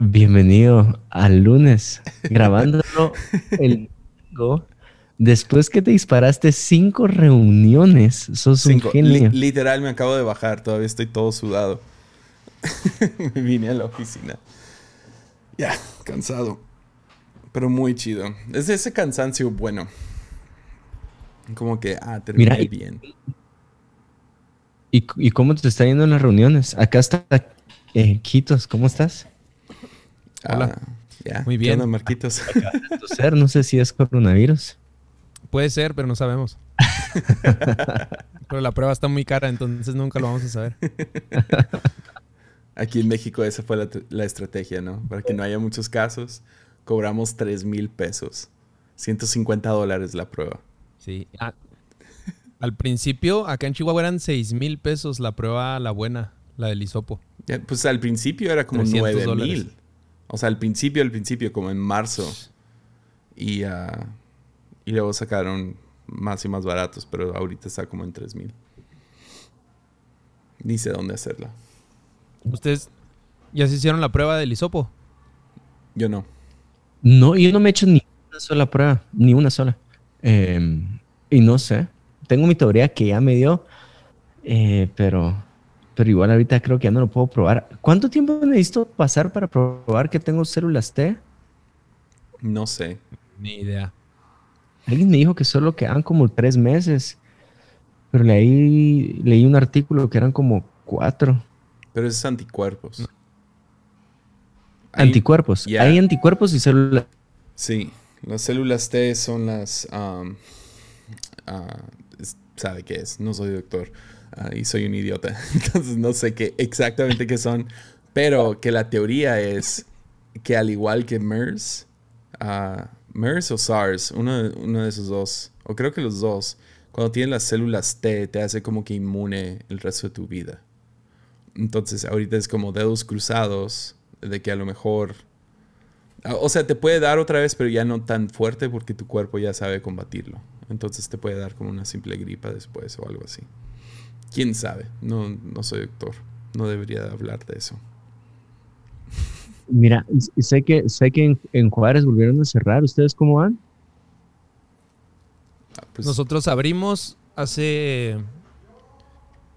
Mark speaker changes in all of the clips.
Speaker 1: Bienvenido al lunes, grabándolo el domingo. Después que te disparaste cinco reuniones, sos un genio.
Speaker 2: literal, me acabo de bajar, todavía estoy todo sudado. Vine a la oficina. Ya, cansado. Pero muy chido. Es ese cansancio bueno. Como que, ah, terminé bien.
Speaker 1: ¿y, ¿Y cómo te está yendo en las reuniones? Acá está eh, Quitos, ¿cómo estás?
Speaker 2: Hola. Ah, Muy bien. Marquitos?
Speaker 1: no sé si es coronavirus.
Speaker 3: Puede ser, pero no sabemos. pero la prueba está muy cara, entonces nunca lo vamos a saber.
Speaker 2: Aquí en México esa fue la, estrategia, ¿no? Para que no haya muchos casos, cobramos 3 mil pesos. 150 dólares la prueba.
Speaker 3: Sí. Ah, al principio, acá en Chihuahua eran 6 mil pesos la prueba, la buena, la del hisopo.
Speaker 2: pues al principio era como 9 mil. O sea, al principio, al principio, como en marzo. Y, uh, y luego sacaron más y más baratos, pero ahorita está como en 3000. Ni sé dónde hacerla.
Speaker 3: ¿Ustedes ya se hicieron la prueba del hisopo?
Speaker 2: Yo no.
Speaker 1: No, yo no me he hecho ni una sola prueba, ni una sola. Em, y no sé. Tengo mi teoría que ya me dio, eh, pero pero igual ahorita creo que ya no lo puedo probar. ¿Cuánto tiempo necesito pasar para probar que tengo células T?
Speaker 2: No sé.
Speaker 3: Ni idea.
Speaker 1: Alguien me dijo que solo quedan como tres meses. Pero leí, leí un artículo que eran como cuatro.
Speaker 2: Pero es anticuerpos.
Speaker 1: Anticuerpos. Hay anticuerpos y células.
Speaker 2: Sí, las células T son las... Um, ah, ¿Sabe qué es? No soy doctor. Y soy un idiota. Entonces no sé qué exactamente qué son. Pero que la teoría es que al igual que MERS, uh, MERS o SARS, uno, uno, de esos dos, o creo que los dos, cuando tienes las células T, te hace como que inmune el resto de tu vida. Entonces ahorita es como dedos cruzados de que a lo mejor... Ah, o sea, te puede dar otra vez, pero ya no tan fuerte porque tu cuerpo ya sabe combatirlo. Entonces te puede dar como una simple gripa después o algo así. ¿Quién sabe? No, no soy doctor. No debería hablar de eso.
Speaker 1: Mira, sé que, sé que en, Juárez volvieron a cerrar. ¿Ustedes cómo van?
Speaker 3: Ah, pues Nosotros abrimos hace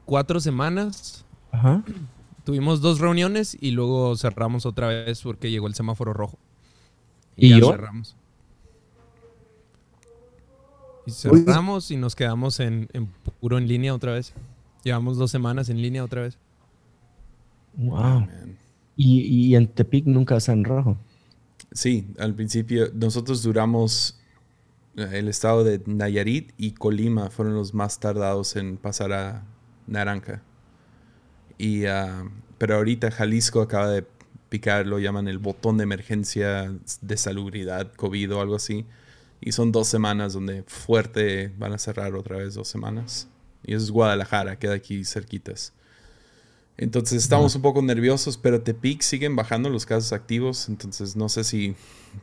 Speaker 3: cuatro semanas. Ajá. Tuvimos dos reuniones y luego cerramos otra vez porque llegó el semáforo rojo.
Speaker 1: Y, ya cerramos.
Speaker 3: Y cerramos y nos quedamos en, en puro en línea otra vez. Llevamos dos semanas en línea otra vez.
Speaker 1: Wow. ¿Y, y en Tepic nunca está en rojo?
Speaker 2: Sí, al principio nosotros duramos eh, el estado de Nayarit y Colima fueron los más tardados en pasar a naranja. Y, ah, pero ahorita Jalisco acaba de picar, lo llaman el botón de emergencia de salubridad, COVID o algo así. Y son dos semanas donde fuerte van a cerrar otra vez dos semanas. Y eso es Guadalajara, queda aquí cerquitas. Entonces estamos un poco nerviosos, pero Tepic siguen bajando los casos activos. Entonces no sé si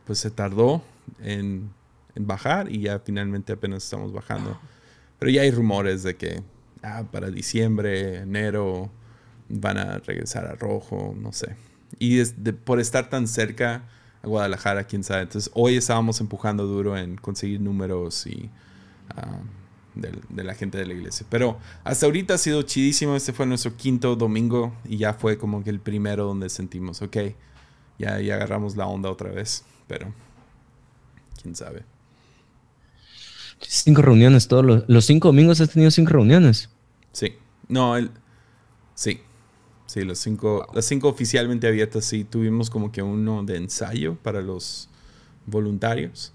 Speaker 2: pues se tardó en, bajar y ya finalmente apenas estamos bajando. Pero ya hay rumores de que ah, para diciembre, enero van a regresar a rojo, no sé. Y por estar tan cerca a Guadalajara, quién sabe. Entonces hoy estábamos empujando duro en conseguir números y ah, de, la gente de la iglesia. Pero hasta ahorita ha sido chidísimo. Este fue nuestro quinto domingo y ya fue como que el primero donde sentimos, ok, ya, ya agarramos la onda otra vez. Pero, quién sabe.
Speaker 1: Cinco reuniones, todos los, cinco domingos has tenido cinco reuniones.
Speaker 2: Sí, no, el, sí, sí, los cinco, las cinco oficialmente abiertas, sí, tuvimos como que uno de ensayo para los voluntarios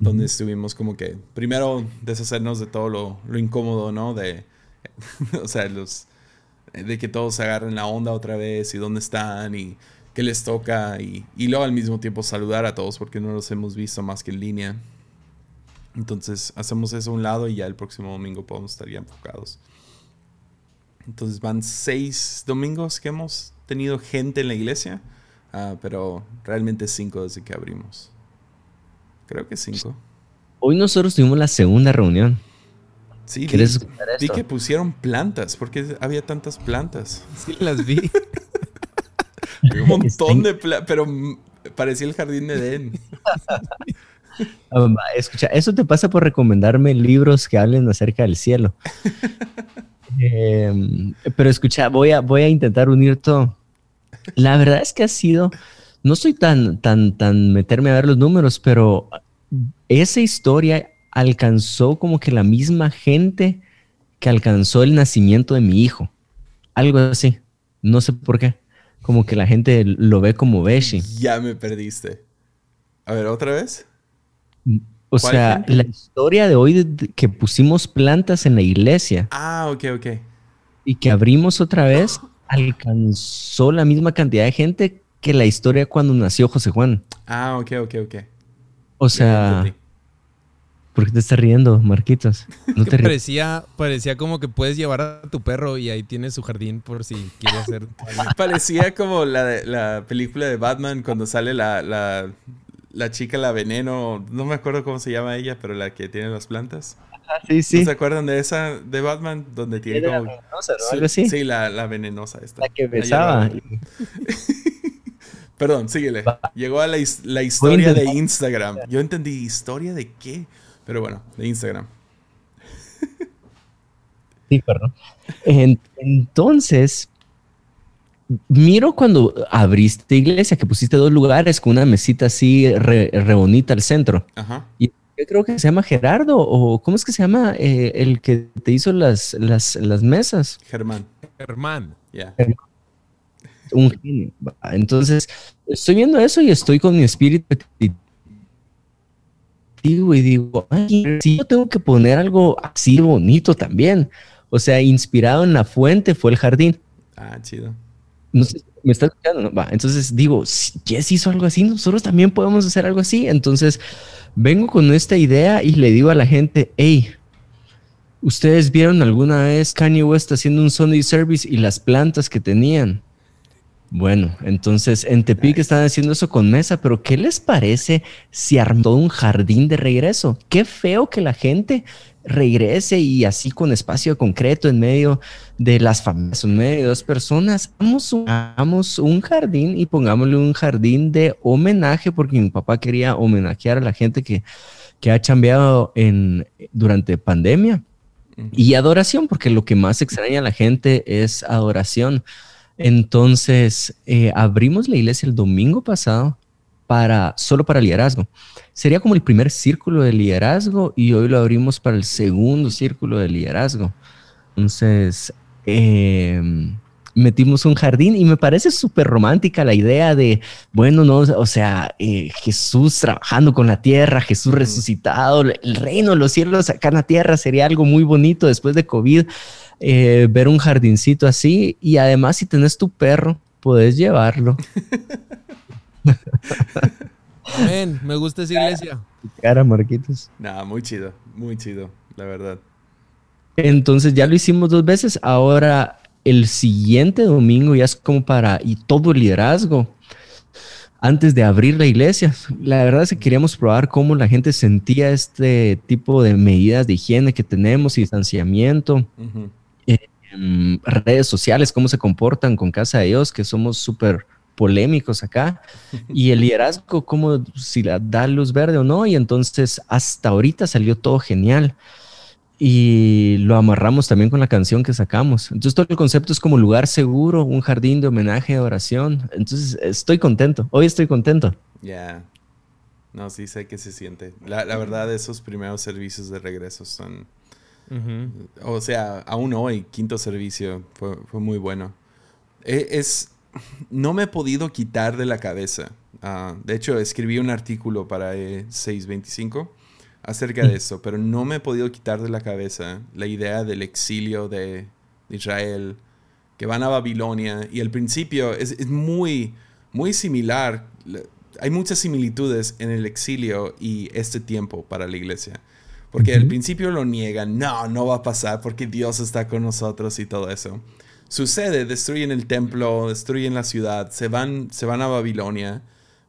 Speaker 2: donde estuvimos como que primero deshacernos de todo lo, lo incómodo, ¿no? De, o sea, los, de que todos se agarren la onda otra vez y dónde están y qué les toca y, y luego al mismo tiempo saludar a todos porque no los hemos visto más que en línea. Entonces hacemos eso a un lado y ya el próximo domingo podemos estar ya enfocados. Entonces van seis domingos que hemos tenido gente en la iglesia, uh, pero realmente cinco desde que abrimos. Creo que cinco.
Speaker 1: Hoy nosotros tuvimos la segunda reunión.
Speaker 2: Sí, ¿Quieres vi, vi que pusieron plantas. ¿Por qué había tantas plantas?
Speaker 3: Sí, las vi.
Speaker 2: un montón de pero parecía el jardín de Edén.
Speaker 1: Ah, escucha, eso te pasa por recomendarme libros que hablen acerca del cielo. Em, pero escucha, voy a, voy a intentar unir todo. La verdad es que ha sido, no soy tan, tan, tan meterme a ver los números, pero esa historia alcanzó como que la misma gente que alcanzó el nacimiento de mi hijo. Algo así. No sé por qué. Como que la gente lo ve como Beshi.
Speaker 2: Ya me perdiste. A ver, otra vez.
Speaker 1: O sea, la historia de hoy que pusimos plantas en la iglesia.
Speaker 2: Ah, ok, ok.
Speaker 1: Y que abrimos otra vez, alcanzó la misma cantidad de gente que la historia cuando nació José Juan.
Speaker 2: Ah, ok, ok, ok.
Speaker 1: O sea, ¿por qué te estás riendo, Marquitos?
Speaker 3: No te parecía, parecía como que puedes llevar a tu perro y ahí tienes su jardín por si quieres hacer.
Speaker 2: parecía como la, la película de Batman cuando sale la, la la chica, la veneno, no me acuerdo cómo se llama ella, pero la que tiene las plantas.
Speaker 1: sí, sí.
Speaker 2: se acuerdan de esa de Batman? Donde tiene como.
Speaker 1: La venenosa, ¿no? Algo así.
Speaker 2: Sí, la, la venenosa esta.
Speaker 1: La que besaba.
Speaker 2: Perdón, síguele. Llegó a la, la historia de Instagram. Yo entendí, ¿historia de qué? Pero bueno, de Instagram.
Speaker 1: Sí, perdón. Entonces, miro cuando abriste iglesia, que pusiste dos lugares con una mesita así re, bonita al centro. Ajá. Y yo creo que se llama Gerardo, o ¿cómo es que se llama eh, el que te hizo las, las, las mesas?
Speaker 2: Germán.
Speaker 3: Germán.
Speaker 2: Ya.
Speaker 1: Un genio. Entonces, estoy viendo eso y estoy con mi espíritu y digo, Ay, si yo tengo que poner algo así bonito también. O sea, inspirado en la fuente fue el jardín.
Speaker 2: Ah, chido
Speaker 1: no sé, me está escuchando, Va, entonces digo, si Jess hizo algo así, nosotros también podemos hacer algo así. Entonces vengo con esta idea y le digo a la gente, hey, ¿ustedes vieron alguna vez Kanye West haciendo un Sunday service y las plantas que tenían? Bueno, entonces en Tepic están haciendo eso con mesa, pero ¿qué les parece si armó un jardín de regreso? Qué feo que la gente regrese y así con espacio concreto en medio de las familias, en medio de dos personas, hagamos un, jardín y pongámosle un jardín de homenaje porque mi papá quería homenajear a la gente que, que ha cambiado en, durante pandemia y adoración, porque lo que más extraña a la gente es adoración. Entonces, eh, abrimos la iglesia el domingo pasado para, solo para liderazgo. Sería como el primer círculo de liderazgo y hoy lo abrimos para el segundo círculo de liderazgo. Entonces, em, metimos un jardín y me parece súper romántica la idea de, bueno, no, o sea, eh, Jesús trabajando con la tierra, Jesús resucitado, el reino de los cielos acá en la tierra sería algo muy bonito después de COVID, eh, ver un jardincito así y además si tenés tu perro, puedes llevarlo.
Speaker 3: Amén, me gusta esa iglesia.
Speaker 1: Cara, Marquitos.
Speaker 2: Nada, muy chido, muy chido, la verdad.
Speaker 1: Entonces ya lo hicimos dos veces, ahora el siguiente domingo ya es como para, y todo el liderazgo, antes de abrir la iglesia. La verdad es que queríamos probar cómo la gente sentía este tipo de medidas de higiene que tenemos y distanciamiento. En redes sociales, cómo se comportan con Casa de Dios, que somos súper polémicos acá. Y el liderazgo, como si la da luz verde o no. Y entonces hasta ahorita salió todo genial. Y lo amarramos también con la canción que sacamos. Entonces todo el concepto es como lugar seguro, un jardín de homenaje, de oración. Entonces estoy contento. Hoy estoy contento.
Speaker 2: Ya. No, sí sé que se siente. La, verdad, esos primeros servicios de regreso son... O sea, aún hoy, quinto servicio fue, fue muy bueno. E, es, no me he podido quitar de la cabeza. Ah, de hecho, escribí un artículo para E625 acerca de mm. eso, pero no me he podido quitar de la cabeza la idea del exilio de, Israel, que van a Babilonia, y al principio es, muy, muy similar. Hay muchas similitudes en el exilio y este tiempo para la iglesia. Porque al principio lo niegan, no, no va a pasar porque Dios está con nosotros y todo eso sucede, destruyen el templo, destruyen la ciudad, se van, se van a Babilonia,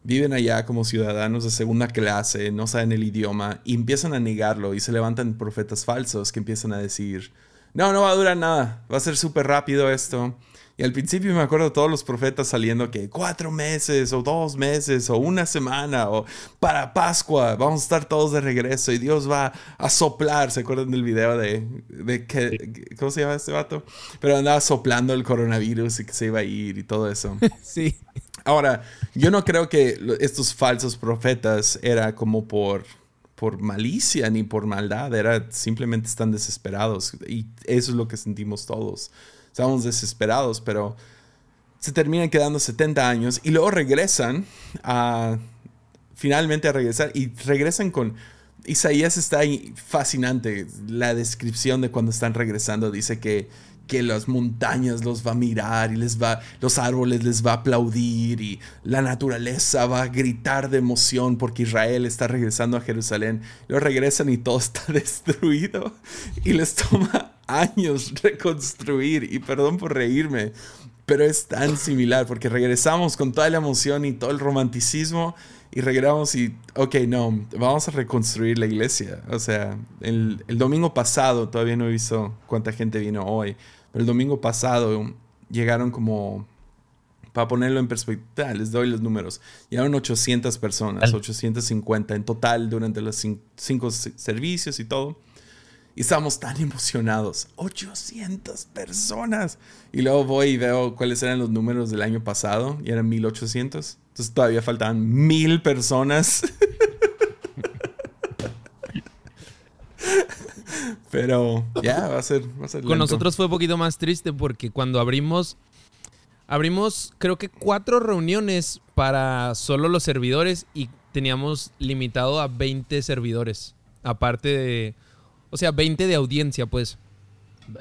Speaker 2: viven allá como ciudadanos de segunda clase, no saben el idioma, y empiezan a negarlo y se levantan profetas falsos que empiezan a decir, no, no va a durar nada, va a ser súper rápido esto, Y al principio me acuerdo todos los profetas saliendo que cuatro meses o dos meses o una semana o para Pascua vamos a estar todos de regreso y Dios va a soplar. ¿Se acuerdan del video de, de que, ¿cómo se llama este vato? Pero andaba soplando el coronavirus y que se iba a ir y todo eso.
Speaker 3: sí.
Speaker 2: Ahora, yo no creo que estos falsos profetas era como por por malicia ni por maldad, era simplemente están desesperados y eso es lo que sentimos todos. Estamos desesperados, pero se terminan quedando 70 años y luego regresan a finalmente a regresar y regresan con Isaías está ahí fascinante la descripción de cuando están regresando dice que que las montañas los va a mirar y les va, los árboles les va a aplaudir y la naturaleza va a gritar de emoción porque Israel está regresando a Jerusalén. Luego regresan y todo está destruido y les toma años reconstruir y perdón por reírme, pero es tan similar porque regresamos con toda la emoción y todo el romanticismo y regresamos y, ok, no, vamos a reconstruir la iglesia. O sea, el, el domingo pasado, todavía no he visto cuánta gente vino hoy, el domingo pasado llegaron como, para ponerlo en perspectiva, les doy los números, llegaron 800 personas, 850 en total durante los cinco servicios y todo. Y estábamos tan emocionados. 800 personas. Y luego voy y veo cuáles eran los números del año pasado. Y eran 1800. Entonces todavía faltaban mil personas. Pero ya, va a ser.
Speaker 3: Con nosotros fue un poquito más triste porque cuando abrimos. Abrimos, creo que cuatro reuniones para solo los servidores y teníamos limitado a 20 servidores. Aparte de. O sea, 20 de audiencia, pues.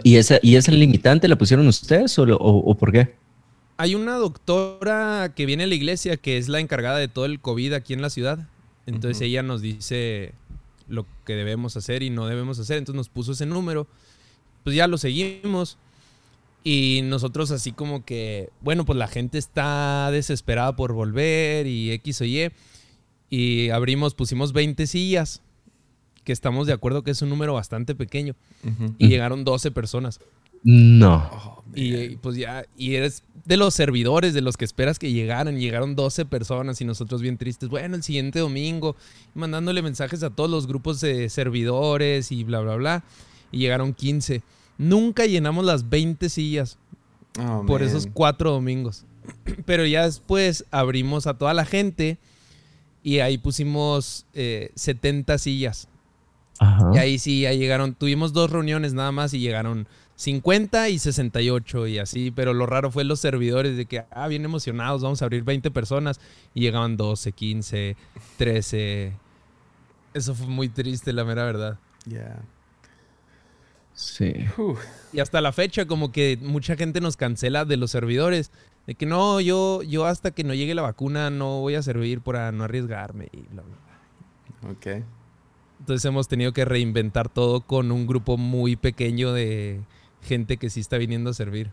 Speaker 1: ¿Y esa, y esa limitante la pusieron ustedes o, o, por qué?
Speaker 3: Hay una doctora que viene a la iglesia que es la encargada de todo el COVID aquí en la ciudad. Entonces ella nos dice lo que debemos hacer y no debemos hacer. Entonces nos puso ese número. Pues ya lo seguimos. Y nosotros así como que, bueno, pues la gente está desesperada por volver y X o Y. Y abrimos, pusimos 20 sillas, que estamos de acuerdo que es un número bastante pequeño. Y llegaron 12 personas.
Speaker 1: No.
Speaker 3: Oh, y, pues ya, y eres de los servidores, de los que esperas que llegaran. Llegaron 12 personas y nosotros bien tristes. Bueno, el siguiente domingo, mandándole mensajes a todos los grupos de servidores y bla, bla, bla. Y llegaron 15. Nunca llenamos las 20 sillas oh, por esos cuatro domingos. Pero ya después abrimos a toda la gente y ahí pusimos 70 eh, Y ahí sí, ya llegaron. Tuvimos dos reuniones nada más y llegaron 50 y 68 y así, pero lo raro fue los servidores de que, ah, bien emocionados, vamos a abrir 20 personas y llegaban 12, 15, 13. Eso fue muy triste, la mera verdad.
Speaker 2: Ya.
Speaker 1: Sí.
Speaker 3: Y hasta la fecha como que mucha gente nos cancela de los servidores. De que no, yo, yo hasta que no llegue la vacuna no voy a servir para no arriesgarme y bla, bla.
Speaker 2: Ok.
Speaker 3: Entonces hemos tenido que reinventar todo con un grupo muy pequeño de, gente que sí está viniendo a servir.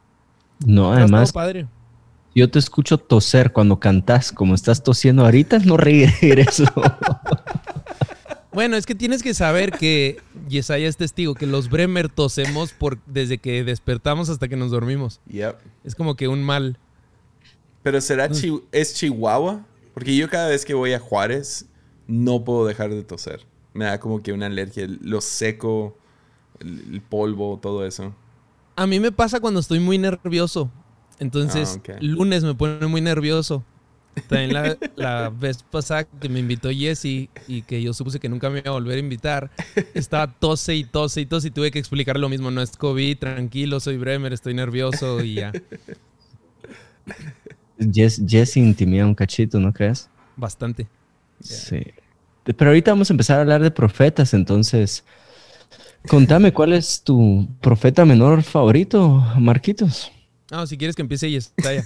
Speaker 1: No, además. Padre. Yo te escucho toser cuando cantas, como estás tosiendo ahorita, no eso.
Speaker 3: bueno, es que tienes que saber que Yesaya es testigo, que los Bremer tosemos por, desde que despertamos hasta que nos dormimos.
Speaker 2: Yep.
Speaker 3: Es como que un mal.
Speaker 2: Pero será es Chihuahua? Porque yo cada vez que voy a Juárez no puedo dejar de toser. Me da como que una alergia, lo seco, el polvo, todo eso.
Speaker 3: A mí me pasa cuando estoy muy nervioso. Entonces, ah, lunes me pone muy nervioso. También la, vez pasada que me invitó Jesse y que yo supuse que nunca me iba a volver a invitar, estaba tose y tose y tose y tuve que explicar lo mismo. No es COVID, tranquilo, soy Bremer, estoy nervioso y ya.
Speaker 1: Jesse intimida un cachito, ¿no crees?
Speaker 3: Bastante.
Speaker 1: Sí. Pero ahorita vamos a empezar a hablar de profetas, entonces Contame, ¿cuál es tu profeta menor favorito, Marquitos?
Speaker 3: Ah, si quieres que empiece y está ya.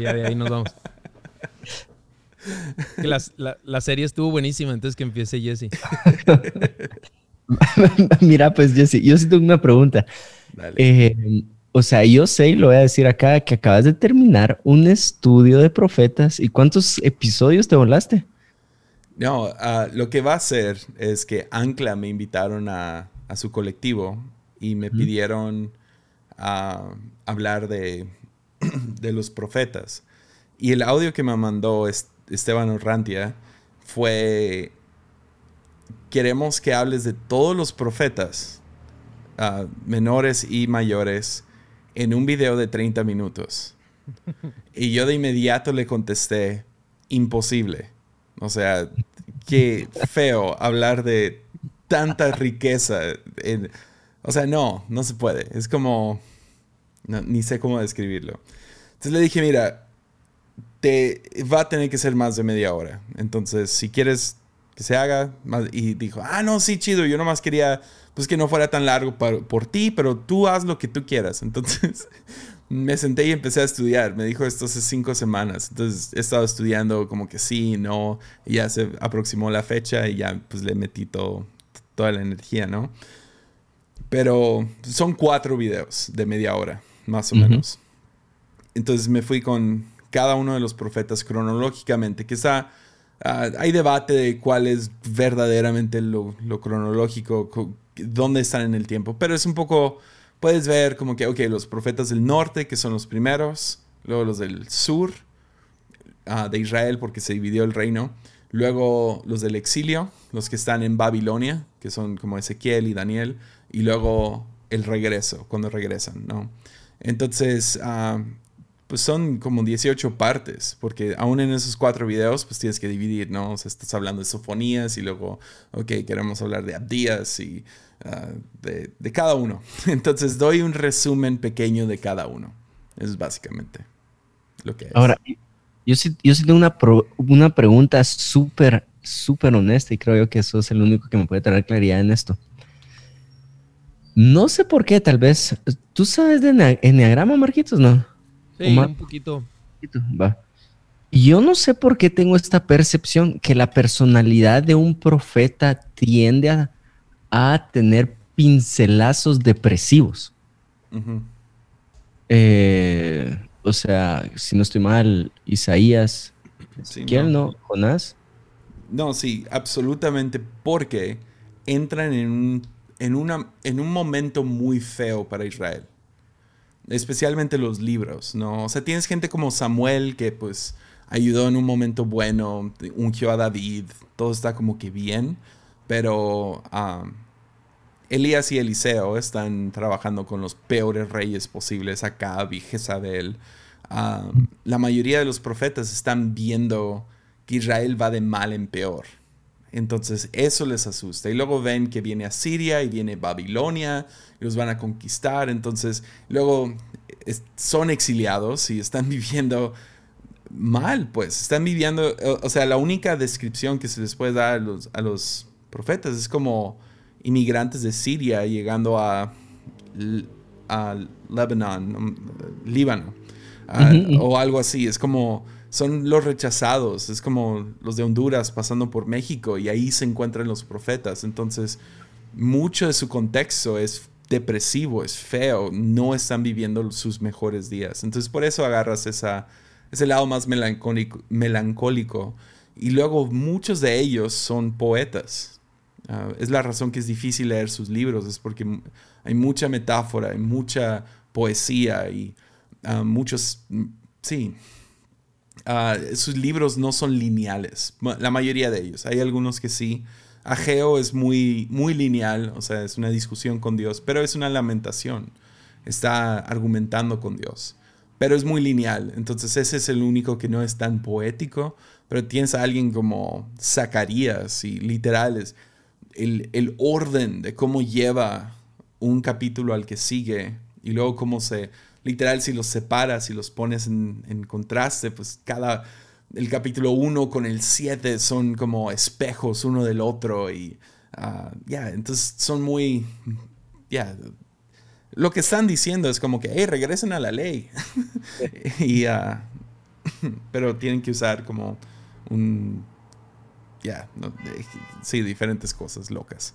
Speaker 3: ya de ahí nos vamos. la, serie estuvo buenísima, entonces que empiece Jesse.
Speaker 1: Mira, pues Jesse, yo sí tengo una pregunta. Eh, o sea, yo sé, y lo voy a decir acá, que acabas de terminar un estudio de profetas. ¿Y cuántos episodios te volaste?
Speaker 2: No, ah, lo que va a hacer es que Ancla me invitaron a, a su colectivo y me pidieron ah, hablar de de los profetas. Y el audio que me mandó Esteban Orrantia fue, queremos que hables de todos los profetas, ah, menores y mayores, en un video de 30 minutos. Y yo de inmediato le contesté, imposible. O sea, qué feo hablar de tanta riqueza. o sea, no, no se puede. Es como, ni sé cómo describirlo. Entonces le dije, mira, te va a tener que ser más de media hora. Entonces, si quieres que se haga, y dijo, ah, no, sí, chido, yo nomás quería, pues que no fuera tan largo por ti, pero tú haz lo que tú quieras. Entonces, me senté y empecé a estudiar. Me dijo esto hace cinco semanas. Entonces he estado estudiando como que sí, no. Y ya se aproximó la fecha y ya pues le metí todo, toda la energía, ¿no? Pero son cuatro videos de media hora, más o menos. Entonces me fui con cada uno de los profetas cronológicamente, que está... Ah, hay debate de cuál es verdaderamente lo, lo cronológico, dónde están en el tiempo, pero es un poco puedes ver como que, ok, los profetas del norte, que son los primeros, luego los del sur ah, de Israel, porque se dividió el reino, luego los del exilio, los que están en Babilonia, que son como Ezequiel y Daniel, y luego el regreso, cuando regresan, ¿no? Entonces, ah, pues son como 18 partes, porque aún en esos cuatro videos, pues tienes que dividir, ¿no? O sea, estás hablando de sofonías y luego, ok, queremos hablar de Abdías y Ah, de, cada uno. Entonces doy un resumen pequeño de cada uno. Es básicamente lo que es.
Speaker 1: Ahora, yo sí, yo sí tengo una, una pregunta súper, súper honesta y creo yo que eso es el único que me puede traer claridad en esto. No sé por qué, tal vez. ¿Tú sabes de Enneagrama, Marquitos? No.
Speaker 3: Sí, un poquito.
Speaker 1: Va. Yo no sé por qué tengo esta percepción que la personalidad de un profeta tiende a, a tener pincelazos depresivos. Eh, o sea, si no estoy mal, Isaías, ¿quién no. Jonás.
Speaker 2: No, sí, absolutamente, porque entran en un, en, una, en un momento muy feo para Israel. Especialmente los libros, ¿no? O sea, tienes gente como Samuel que pues ayudó en un momento bueno, ungió a David, todo está como que bien, pero Elías y Eliseo están trabajando con los peores reyes posibles, Acab y Jezabel. La mayoría de los profetas están viendo que Israel va de mal en peor. Entonces eso les asusta. Y luego ven que viene Asiria y viene Babilonia y los van a conquistar. Entonces luego son exiliados y están viviendo mal, pues. Están viviendo, o, sea, la única descripción que se les puede dar a los, a los profetas es como inmigrantes de Siria llegando a, a Lebanon, um, Líbano, o algo así. Es como, son los rechazados, es como los de Honduras pasando por México y ahí se encuentran los profetas. Entonces, mucho de su contexto es depresivo, es feo, no están viviendo sus mejores días. Entonces, por eso agarras esa, ese lado más melancólico, melancólico. Y luego muchos de ellos son poetas. Ah, es la razón que es difícil leer sus libros, es porque hay mucha metáfora, hay mucha poesía y uh, muchos, sí, uh, sus libros no son lineales, la mayoría de ellos, hay algunos que sí. Ageo es muy, muy lineal, o sea, es una discusión con Dios, pero es una lamentación, está argumentando con Dios, pero es muy lineal, entonces ese es el único que no es tan poético, pero tienes a alguien como Zacarías y literales el, orden de cómo lleva un capítulo al que sigue y luego cómo se, literal, si los separas y los pones en, contraste, pues cada, el capítulo 1 con el 7 son como espejos uno del otro y ah, ya, entonces son muy, ya, lo que están diciendo es como que, hey, regresen a la ley. y, uh, pero tienen que usar como un ya, sí, diferentes cosas locas.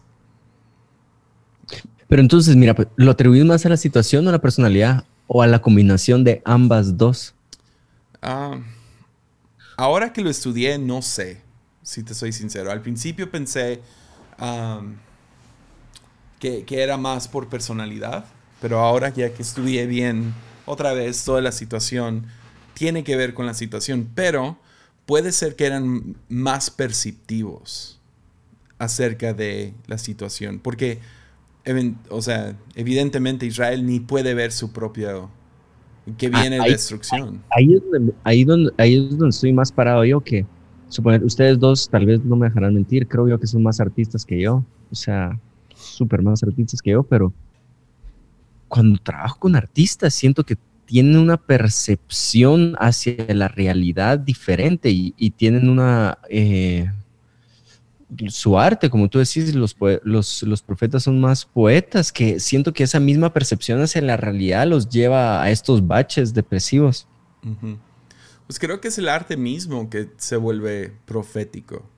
Speaker 1: Pero entonces, mira, ¿lo atribuís más a la situación o a la personalidad o a la combinación de ambas dos?
Speaker 2: Ah, ahora que lo estudié, no sé, si te soy sincero. Al principio pensé que, que, era más por personalidad, pero ahora ya que estudié bien otra vez toda la situación tiene que ver con la situación, pero puede ser que eran más perceptivos acerca de la situación, porque, o sea, evidentemente Israel ni puede ver su propio que ah, viene ahí, destrucción.
Speaker 1: Ahí, es donde, ahí, donde, ahí es donde estoy más parado yo que suponer, ustedes dos tal vez no me dejarán mentir, creo yo que son más artistas que yo, o sea, súper más artistas que yo, pero cuando trabajo con artistas siento que tienen una percepción hacia la realidad diferente y, tienen una... Eh, su arte, como tú decís, los, los, profetas son más poetas, que siento que esa misma percepción hacia la realidad los lleva a estos baches depresivos.
Speaker 2: Pues creo que es el arte mismo que se vuelve profético,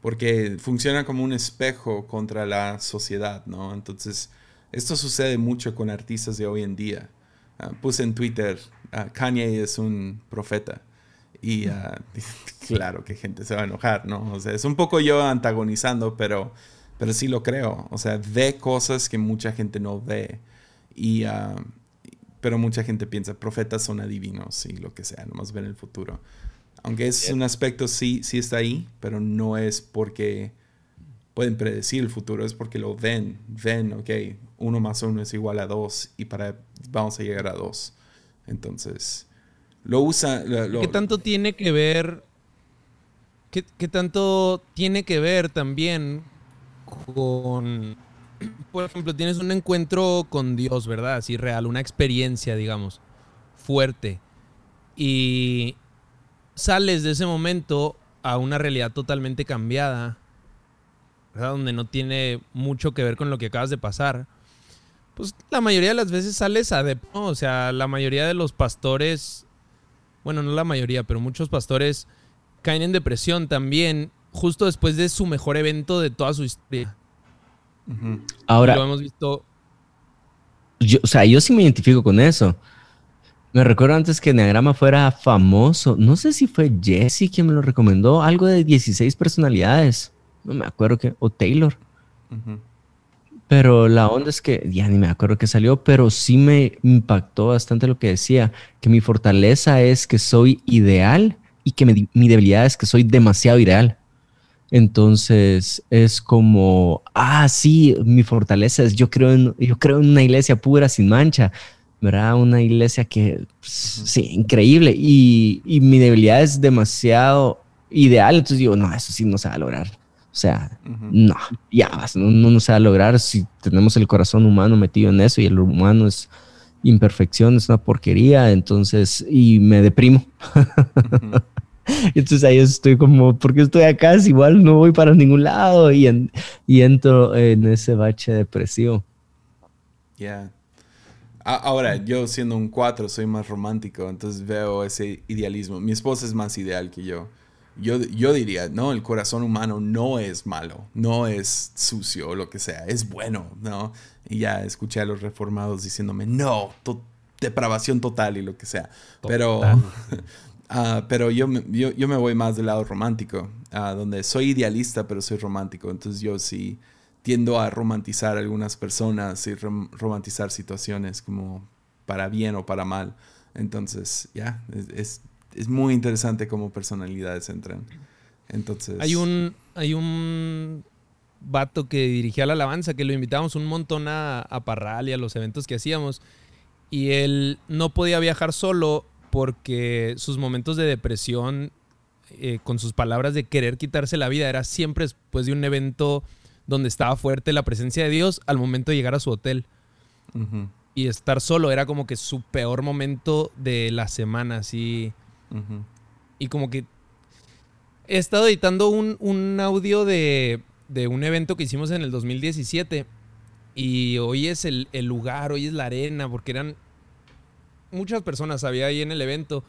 Speaker 2: porque funciona como un espejo contra la sociedad, ¿no? Entonces, esto sucede mucho con artistas de hoy en día. Ah, puse en Twitter, uh, Kanye es un profeta. Y ah, claro que gente se va a enojar, ¿no? O sea, es un poco yo antagonizando, pero, pero sí lo creo. O sea, ve cosas que mucha gente no ve. Y, pero mucha gente piensa, profetas son adivinos y lo que sea, nomás ven el futuro. Aunque es un aspecto, sí, sí está ahí, pero no es porque pueden predecir el futuro, es porque lo ven, ven, ok, uno más uno es igual a dos y para vamos a llegar a dos. Entonces, lo usa...
Speaker 3: ¿Qué tanto tiene que ver? ¿qué, ¿Qué tanto tiene que ver también con... Por ejemplo, tienes un encuentro con Dios, ¿verdad? Así real, una experiencia, digamos, fuerte. Y sales de ese momento a una realidad totalmente cambiada, ¿verdad? Donde no tiene mucho que ver con lo que acabas de pasar pues la mayoría de las veces sales adepto, O sea, la mayoría de los pastores, bueno, no la mayoría, pero muchos pastores caen en depresión también justo después de su mejor evento de toda su historia.
Speaker 1: Ahora,
Speaker 3: lo hemos visto.
Speaker 1: Yo, o sea, yo sí me identifico con eso. Me recuerdo antes que Neagrama fuera famoso. No sé si fue Jesse quien me lo recomendó. Algo de 16 personalidades. No me acuerdo qué. O Taylor. Pero la onda es que ya ni me acuerdo que salió, pero sí me impactó bastante lo que decía, que mi fortaleza es que soy ideal y que mi, debilidad es que soy demasiado ideal. Entonces es como, ah, sí, mi fortaleza es, yo creo en, yo creo en una iglesia pura, sin mancha, ¿verdad? Una iglesia que, pues, sí, increíble. Y, y mi debilidad es demasiado ideal, entonces digo, no, eso sí no se va a lograr. O sea, no, ya no, no, se va a lograr si tenemos el corazón humano metido en eso y el humano es imperfección, es una porquería, entonces, y me deprimo. Entonces ahí estoy como, porque estoy acá? Si igual no voy para ningún lado y, y entro en ese bache depresivo.
Speaker 2: Ya. Ahora, yo siendo un 4 soy más romántico, entonces veo ese idealismo. Mi esposa es más ideal que yo yo, yo diría, no, el corazón humano no es malo, no es sucio o lo que sea, es bueno, ¿no? Y ya escuché a los reformados diciéndome, no, depravación total y lo que sea. Pero, uh, pero yo, yo, yo, me voy más del lado romántico, uh, donde soy idealista, pero soy romántico. Entonces yo sí tiendo a romantizar a algunas personas y romantizar situaciones como para bien o para mal. Entonces, ya, es es muy interesante cómo personalidades entran. Entonces.
Speaker 3: Hay un. Hay un vato que dirigía la alabanza, que lo invitábamos un montón a, a Parral y a los eventos que hacíamos. Y él no podía viajar solo porque sus momentos de depresión, eh, con sus palabras de querer quitarse la vida, era siempre después de un evento donde estaba fuerte la presencia de Dios al momento de llegar a su hotel. Y estar solo era como que su peor momento de la semana, así. Y como que he estado editando un, audio de, un evento que hicimos en el 2017. Y hoy es el, lugar, hoy es la arena, porque eran muchas personas había ahí en el evento.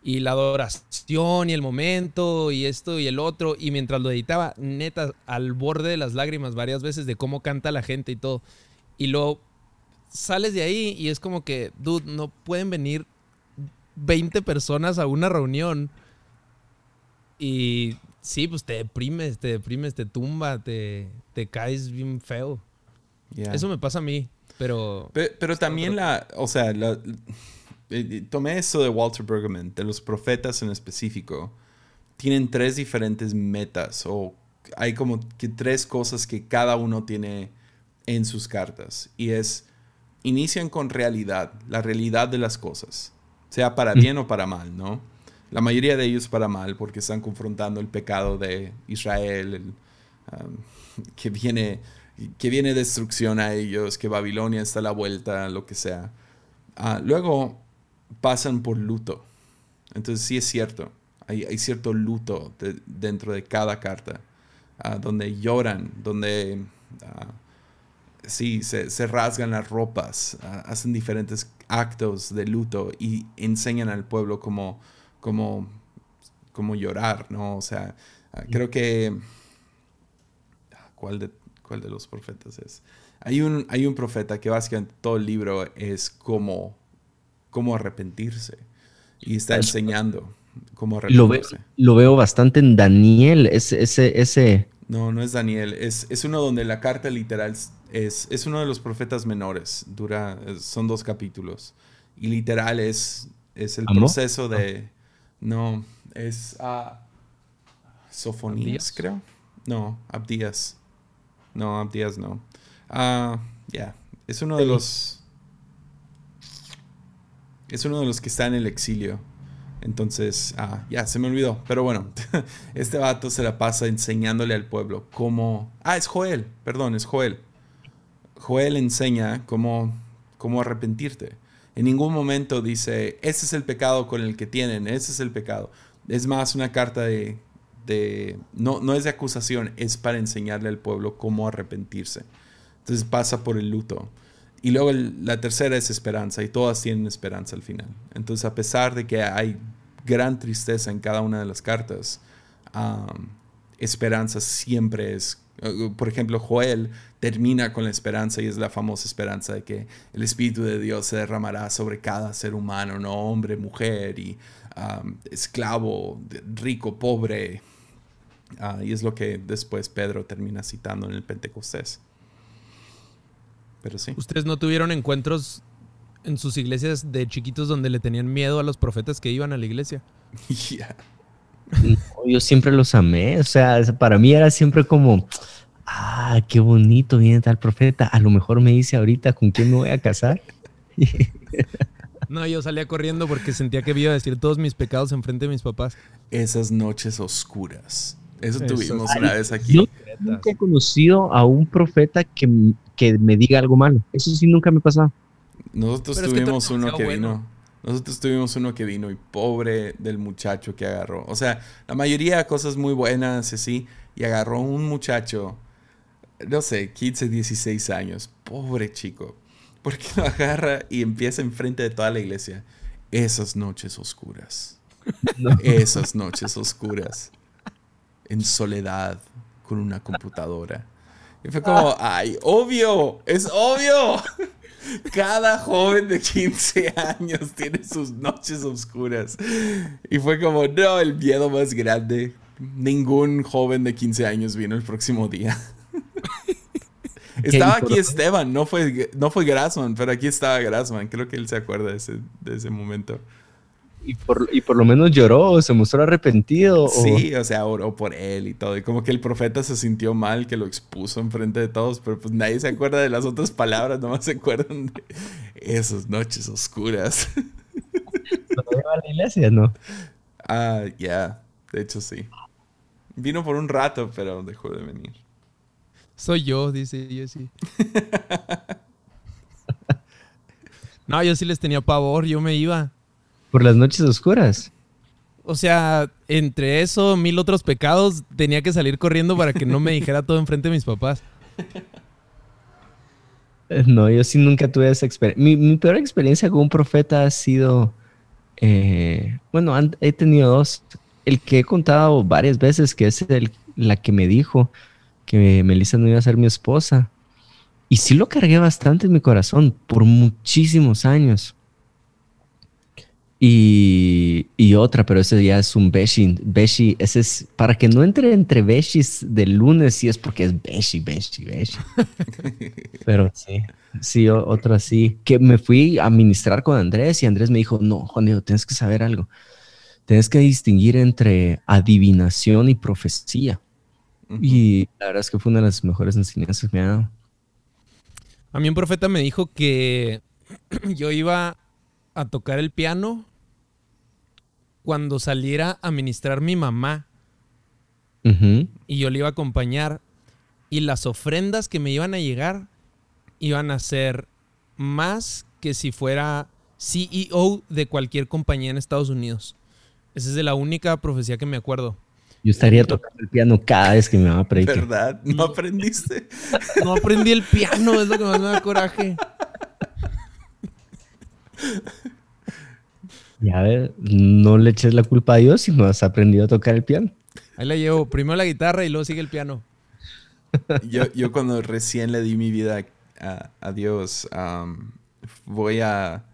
Speaker 3: Y la adoración y el momento y esto y el otro. Y mientras lo editaba, neta, al borde de las lágrimas varias veces de cómo canta la gente y todo. Y luego sales de ahí y es como que, dude, no pueden venir 20 personas a una reunión y sí, pues te deprimes, te deprimes, te tumba, te, te caes bien feo. Eso me pasa a mí, pero...
Speaker 2: Pero, también la, o sea, eh, tomé eso de Walter Bergman, de los profetas en específico. Tienen tres diferentes metas o hay como que tres cosas que cada uno tiene en sus cartas. Y es, inician con realidad, la realidad de las cosas, sea para mm. bien o para mal, ¿no? La mayoría de ellos para mal, porque están confrontando el pecado de Israel, um, que, viene, que viene destrucción a ellos, que Babilonia está a la vuelta, lo que sea. Ah, luego pasan por luto. Entonces sí es cierto, hay, hay cierto luto dentro de cada carta, ah, donde lloran, donde uh, sí, se, se, rasgan las ropas, hacen diferentes actos de luto y enseñan al pueblo cómo como, como llorar, ¿no? O sea, ah, creo que... Ah, ¿Cuál de, cuál de los profetas es? Hay un, hay un profeta que básicamente todo el libro es como, cómo arrepentirse. Y está enseñando cómo
Speaker 1: arrepentirse. Lo, veo bastante en Daniel, ese, ese, ese...
Speaker 2: No, no es Daniel. Es, es uno donde la carta literal es, es uno de los profetas menores. Dura, son dos capítulos. Y literal es, es el proceso de... No, es a Sofonías, creo. No, Abdías. No, Abdías no. Ah, ya. Es uno de los. Es uno de los que está en el exilio. Entonces, ah, ya, se me olvidó. Pero bueno, este vato se la pasa enseñándole al pueblo cómo. Ah, es Joel, perdón, es Joel. Joel enseña cómo, cómo arrepentirte. En ningún momento dice, ese es el pecado con el que tienen, ese es el pecado. Es más una carta de, no, no es de acusación, es para enseñarle al pueblo cómo arrepentirse. Entonces pasa por el luto. Y luego la tercera es esperanza, y todas tienen esperanza al final. Entonces, a pesar de que hay gran tristeza en cada una de las cartas, esperanza siempre es eh, por ejemplo, Joel termina con la esperanza y es la famosa esperanza de que el Espíritu de Dios se derramará sobre cada ser humano, no hombre, mujer y esclavo, rico, pobre. Ah, y es lo que después Pedro termina citando en el Pentecostés. Pero sí.
Speaker 3: ¿Ustedes no tuvieron encuentros en sus iglesias de chiquitos donde le tenían miedo a los profetas que iban a la iglesia?
Speaker 2: Ya
Speaker 1: yo siempre los amé, o sea, para mí era siempre como, ah, qué bonito viene tal profeta, a lo mejor me dice ahorita con quién me voy a casar.
Speaker 3: No, yo salía corriendo porque sentía que iba a decir todos mis pecados enfrente de mis papás.
Speaker 2: Esas noches oscuras. Eso, tuvimos una vez aquí.
Speaker 1: Yo nunca he conocido a un profeta que, que, me diga algo malo. Eso sí nunca me pasado.
Speaker 2: Nosotros tuvimos uno que vino nosotros tuvimos uno que vino y pobre del muchacho que agarró. O sea, la mayoría de cosas muy buenas, así, y agarró un muchacho, no sé, 15, 16 años, pobre chico, porque lo agarra y empieza enfrente de toda la iglesia. Esas noches oscuras. Esas noches oscuras. En soledad, con una computadora. Y fue como, ay, obvio, es obvio. Cada joven de 15 años tiene sus noches oscuras. Y fue como, no, el miedo más grande. Ningún joven de 15 años vino el próximo día. estaba aquí Esteban, no fue, no fue Grassman, pero aquí estaba Grassman. Creo que él se acuerda de ese, de ese momento.
Speaker 1: Y por, y por lo menos lloró, se mostró arrepentido.
Speaker 2: Sí, o sea, oró por él y todo. Y como que el profeta se sintió mal que lo expuso enfrente de todos, pero pues nadie se acuerda de las otras palabras, nomás se acuerdan de esas noches oscuras.
Speaker 1: ¿No iba a la iglesia, no?
Speaker 2: Ah, ya, de hecho sí. Vino por un rato, pero dejó de venir.
Speaker 3: Soy yo, dice Jesse. no, yo sí les tenía pavor, yo me iba.
Speaker 1: Por las noches oscuras.
Speaker 3: O sea, entre eso, mil otros pecados, tenía que salir corriendo para que no me dijera todo enfrente de mis papás.
Speaker 1: No, yo sí nunca tuve esa experiencia. Mi, peor experiencia con un profeta ha sido, eh, bueno, he tenido dos. El que he contado varias veces, que es el, la que me dijo que Melissa no iba a ser mi esposa. Y sí lo cargué bastante en mi corazón por muchísimos años. Y, y otra, pero ese ya es un Beshi. Beshi, ese es para que no entre entre Beshis del lunes, sí es porque es Beshi, Beshi, Beshi. pero sí, sí, o- otro así. Que me fui a ministrar con Andrés y Andrés me dijo: No, Juan Diego, tienes que saber algo. Tienes que distinguir entre adivinación y profecía. Y la verdad es que fue una de las mejores enseñanzas que me ha dado.
Speaker 3: A mí un profeta me dijo que yo iba a tocar el piano cuando saliera a ministrar mi mamá y yo le iba a acompañar y las ofrendas que me iban a llegar iban a ser más que si fuera CEO de cualquier compañía en Estados Unidos. Esa es de la única profecía que me acuerdo.
Speaker 1: Yo estaría tocando el piano cada vez que mi mamá predica.
Speaker 2: ¿Verdad? ¿No aprendiste?
Speaker 3: No aprendí el piano, es lo que más me da coraje.
Speaker 1: Ya ves, no le eches la culpa a Dios si no has aprendido a tocar el piano.
Speaker 3: Ahí la llevo. Primero la guitarra y luego sigue el piano.
Speaker 2: Yo, yo cuando recién le di mi vida a, a Dios, voy a,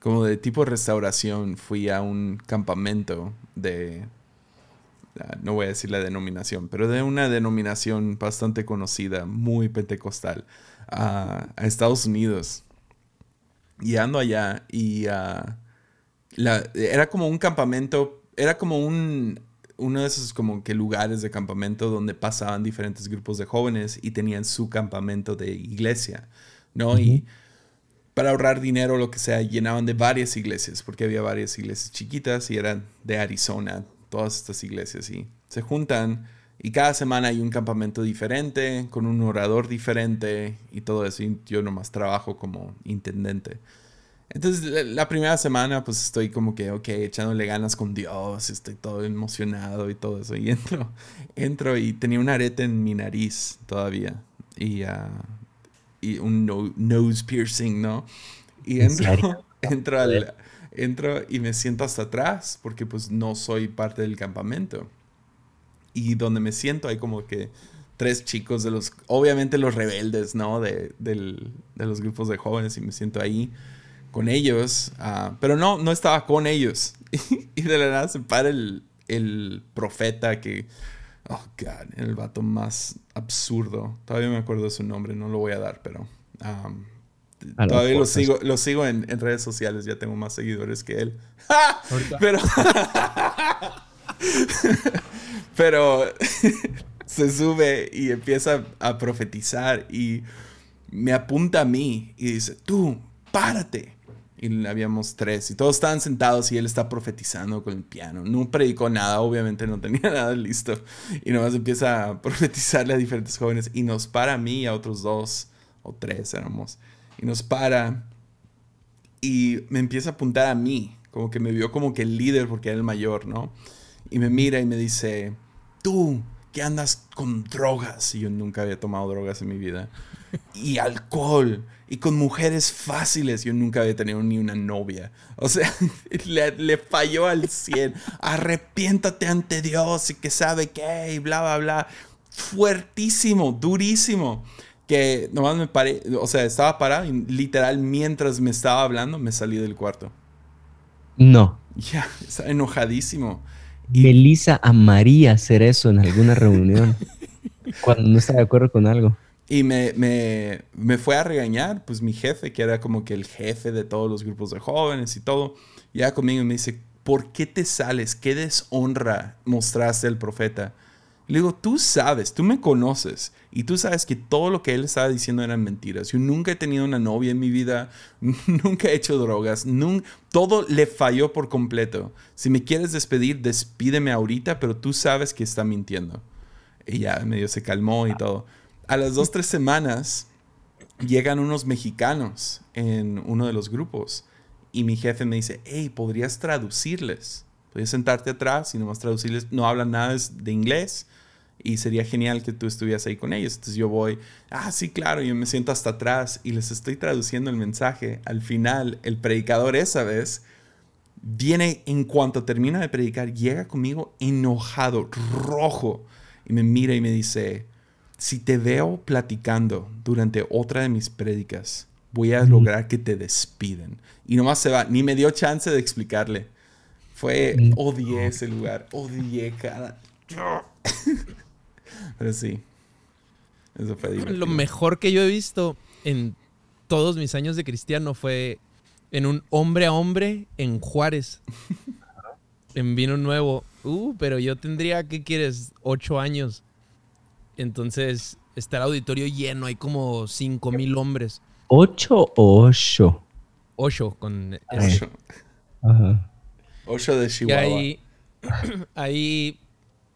Speaker 2: como de tipo restauración, fui a un campamento de, no voy a decir la denominación, pero de una denominación bastante conocida, muy pentecostal, a, a Estados Unidos. Y ando allá y ah, la- era como un campamento, era como un, uno de esos como que lugares de campamento donde pasaban diferentes grupos de jóvenes y tenían su campamento de iglesia, ¿no? Y para ahorrar dinero, lo que sea, llenaban de varias iglesias, porque había varias iglesias chiquitas y eran de Arizona, todas estas iglesias, y se juntan y cada semana hay un campamento diferente, con un orador diferente y todo eso, y yo nomás trabajo como intendente. Entonces, la- primera semana, pues estoy como que, ok, echándole ganas con Dios, estoy todo emocionado y todo eso. Y entro, entro y tenía un arete en mi nariz todavía. Y, ah, y un no- nose piercing, ¿no? Y
Speaker 1: ¿En
Speaker 2: entro, entro, al- entro y me siento hasta atrás porque pues no soy parte del campamento. Y donde me siento hay como que tres chicos de los, obviamente los rebeldes, ¿no? De, del- de los grupos de jóvenes y me siento ahí con ellos, ah, pero no, no estaba con ellos. y de la nada se para el, el profeta que, oh, God, el vato más absurdo. Todavía me acuerdo de su nombre, no lo voy a dar, pero... um, todavía lo sigo, lo sigo en, en redes sociales, ya tengo más seguidores que él. Pero... pero se sube y empieza a profetizar y me apunta a mí y dice, tú, párate. Y habíamos tres y todos estaban sentados y él está profetizando con el piano. No predicó nada, obviamente no tenía nada listo. Y nomás empieza a profetizarle a diferentes jóvenes y nos para a mí y a otros dos o tres éramos. Y nos para y me empieza a apuntar a mí, como que me vio como que el líder porque era el mayor, ¿no? Y me mira y me dice, tú, que andas con drogas. Y yo nunca había tomado drogas en mi vida. Y alcohol. Y con mujeres fáciles. Yo nunca había tenido ni una novia. O sea, le, le falló al 100. Arrepiéntate ante Dios y que sabe qué y bla, bla, bla. Fuertísimo, durísimo. Que nomás me paré, o sea, estaba parado y literal mientras me estaba hablando me salí del cuarto.
Speaker 1: No.
Speaker 2: Ya, estaba enojadísimo. Y-
Speaker 1: Melissa amaría hacer eso en alguna reunión. cuando no está de acuerdo con algo.
Speaker 2: Y me, me, me fue a regañar, pues mi jefe, que era como que el jefe de todos los grupos de jóvenes y todo, ya conmigo y me dice, ¿por qué te sales? ¿Qué deshonra mostraste al profeta? Le digo, tú sabes, tú me conoces y tú sabes que todo lo que él estaba diciendo eran mentiras. Yo nunca he tenido una novia en mi vida, nunca he hecho drogas, nun- todo le falló por completo. Si me quieres despedir, despídeme ahorita, pero tú sabes que está mintiendo. Y ya medio se calmó y todo. A las dos, tres semanas llegan unos mexicanos en uno de los grupos y mi jefe me dice, hey, ¿podrías traducirles? ¿Podrías sentarte atrás y nomás traducirles? No hablan nada de inglés y sería genial que tú estuvieras ahí con ellos. Entonces yo voy, ah, sí, claro, yo me siento hasta atrás y les estoy traduciendo el mensaje. Al final, el predicador esa vez viene en cuanto termina de predicar, llega conmigo enojado, rojo, y me mira y me dice, si te veo platicando durante otra de mis prédicas, voy a lograr que te despiden. Y nomás se va, ni me dio chance de explicarle. Fue, odié ese lugar, odié cada... Pero sí, eso fue divertido.
Speaker 3: Lo mejor que yo he visto en todos mis años de cristiano fue en un hombre a hombre en Juárez. en vino nuevo. Uh, pero yo tendría, ¿qué quieres? Ocho años. Entonces está el auditorio lleno, hay como cinco mil hombres.
Speaker 1: ¿Ocho o ocho?
Speaker 3: Ocho con...
Speaker 2: Ocho.
Speaker 1: Ajá.
Speaker 2: Ocho de
Speaker 3: Y
Speaker 2: Chihuahua.
Speaker 3: hay, hay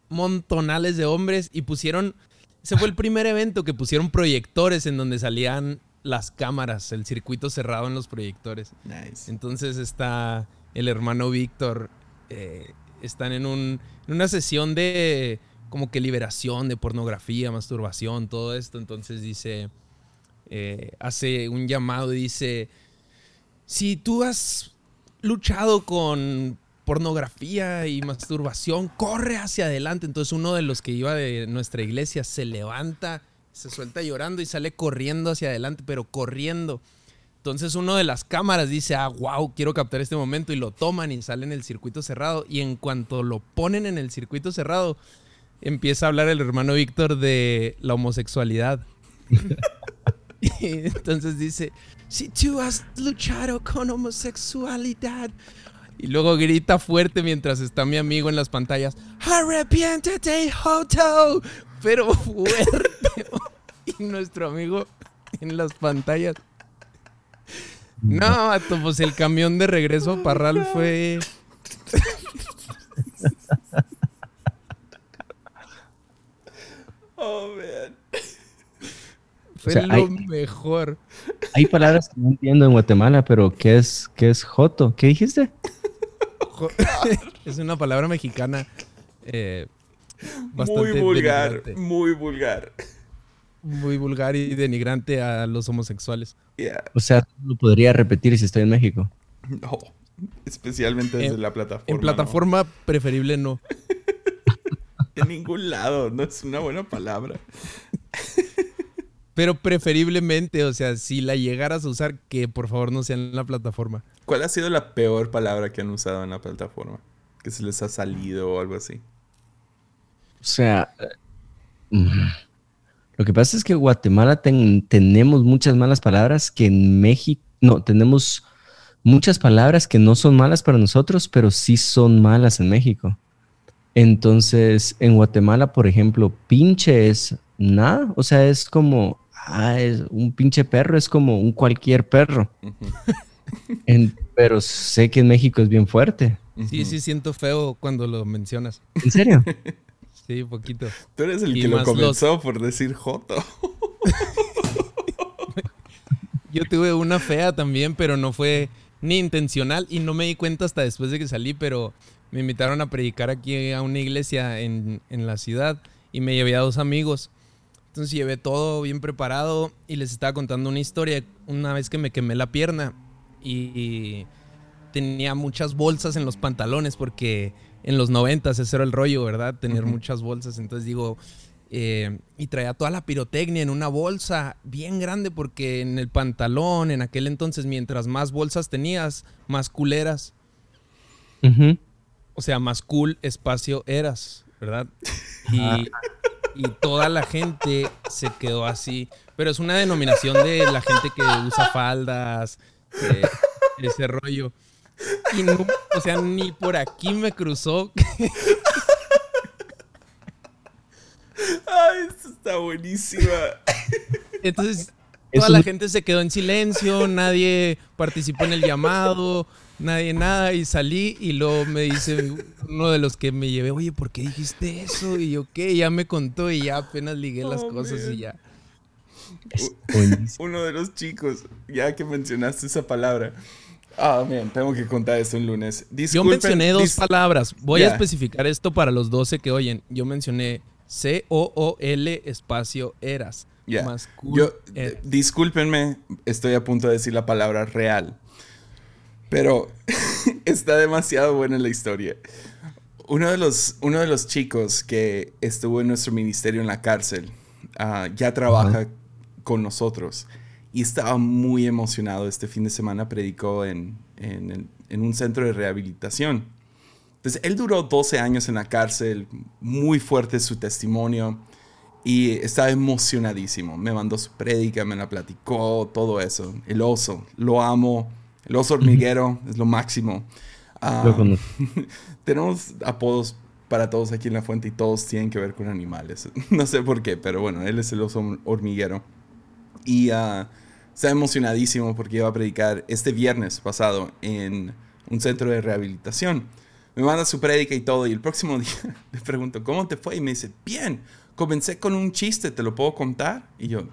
Speaker 3: montonales de hombres y pusieron... Ese fue el primer evento que pusieron proyectores en donde salían las cámaras, el circuito cerrado en los proyectores.
Speaker 2: Nice.
Speaker 3: Entonces está el hermano Víctor, eh, están en, un, en una sesión de como que liberación de pornografía, masturbación, todo esto. Entonces dice, eh, hace un llamado y dice, si tú has luchado con pornografía y masturbación, corre hacia adelante. Entonces uno de los que iba de nuestra iglesia se levanta, se suelta llorando y sale corriendo hacia adelante, pero corriendo. Entonces uno de las cámaras dice, ah, wow, quiero captar este momento y lo toman y sale en el circuito cerrado. Y en cuanto lo ponen en el circuito cerrado, empieza a hablar el hermano Víctor de la homosexualidad. y entonces dice, si tú has luchado con homosexualidad. Y luego grita fuerte mientras está mi amigo en las pantallas, arrepiéntete, Joto. Pero fuerte. y nuestro amigo en las pantallas. No, vato, pues el camión de regreso a Parral fue.
Speaker 2: Oh, man.
Speaker 3: Fue
Speaker 1: O sea,
Speaker 3: lo
Speaker 1: hay-
Speaker 3: mejor.
Speaker 1: Hay palabras que no entiendo en Guatemala, pero ¿qué es, qué es joto? ¿Qué dijiste?
Speaker 3: Jo- es una palabra mexicana. eh,
Speaker 2: Muy
Speaker 3: bastante
Speaker 2: vulgar,
Speaker 3: denigrante.
Speaker 2: muy vulgar.
Speaker 3: Muy vulgar y denigrante a los homosexuales.
Speaker 2: Yeah.
Speaker 1: O sea, lo podría repetir si estoy en México.
Speaker 2: No. Especialmente desde
Speaker 3: En-
Speaker 2: la plataforma.
Speaker 3: En
Speaker 2: ¿no?
Speaker 3: plataforma preferible no.
Speaker 2: En ningún lado. No es una buena palabra.
Speaker 3: Pero preferiblemente, o sea, si la llegaras a usar, que por favor no sea en la plataforma.
Speaker 2: ¿Cuál ha sido la peor palabra que han usado en la plataforma? Que se les ha salido o algo así.
Speaker 1: O sea, eh, mm, lo que pasa es que en Guatemala ten- tenemos muchas malas palabras que en México, no, tenemos muchas palabras que no son malas para nosotros, pero sí son malas en México. Entonces, en Guatemala, por ejemplo, pinche es nada, o sea, es como, ah, es un pinche perro, es como un cualquier perro. En- pero sé que en México es bien fuerte.
Speaker 3: Sí,
Speaker 2: Ujú.
Speaker 3: sí siento feo cuando lo mencionas.
Speaker 1: ¿En serio?
Speaker 3: Sí, poquito.
Speaker 2: Tú eres el
Speaker 3: Y
Speaker 2: que lo
Speaker 3: los-
Speaker 2: comenzó por decir Joto.
Speaker 3: Yo tuve una fea también, pero no fue ni intencional y no me di cuenta hasta después de que salí, pero me invitaron a predicar aquí a una iglesia en, en la ciudad y me llevé a dos amigos. Entonces llevé todo bien preparado y les estaba contando una historia una vez que me quemé la pierna y, tenía muchas bolsas en los pantalones porque en los noventas ese era el rollo, ¿verdad? Tener muchas bolsas. Entonces digo, eh, y traía toda la pirotecnia en una bolsa bien grande porque en el pantalón, en aquel entonces, mientras más bolsas tenías, más culeras.
Speaker 1: Ujú.
Speaker 3: O sea, más cool espacio eras, ¿verdad? Y, y toda la gente se quedó así. Pero es una denominación de la gente que usa faldas, eh, ese rollo. Y no, o sea, ni por aquí me cruzó.
Speaker 2: Ay, esto está buenísima.
Speaker 3: Entonces,
Speaker 1: Es
Speaker 3: toda la gente se quedó en silencio, nadie participó en el llamado, nadie nada, y salí y luego me dice uno de los que me llevé, oye, ¿por qué dijiste eso? Y yo, ¿qué? Ya me contó y ya apenas ligué las
Speaker 2: Oh,
Speaker 3: cosas
Speaker 2: man.
Speaker 3: y ya.
Speaker 2: Uno de los chicos, ya que mencionaste esa palabra. Ah, man, tengo que contar esto un lunes.
Speaker 3: Yo
Speaker 2: Disculpen,
Speaker 3: mencioné dos
Speaker 2: dis-
Speaker 3: palabras. Voy a especificar esto para los 12 que oyen. Yo mencioné C-O-O-L espacio eras.
Speaker 2: Ya.
Speaker 3: Más cool.
Speaker 2: Yo, discúlpenme, estoy a punto de decir la palabra real. Pero está demasiado buena la historia. Uno de los, uno de los chicos que estuvo en nuestro ministerio en la cárcel ah, ya trabaja con nosotros. y estaba muy emocionado. Este fin de semana predicó en, en, en un centro de rehabilitación. Entonces, él duró 12 años en la cárcel, muy fuerte su testimonio y estaba emocionadísimo. Me mandó su prédica, me la platicó, todo eso. El oso, lo amo. El oso hormiguero es lo máximo. Ah, tenemos apodos para todos aquí en la fuente y todos tienen que ver con animales. no sé por qué, pero bueno, él es el oso hormiguero. Y uh, está emocionadísimo porque iba a predicar este viernes pasado en un centro de rehabilitación. Me manda su prédica y todo. Y el próximo día le pregunto, ¿cómo te fue? Y me dice, bien comencé con un chiste, ¿te lo puedo contar? Y yo,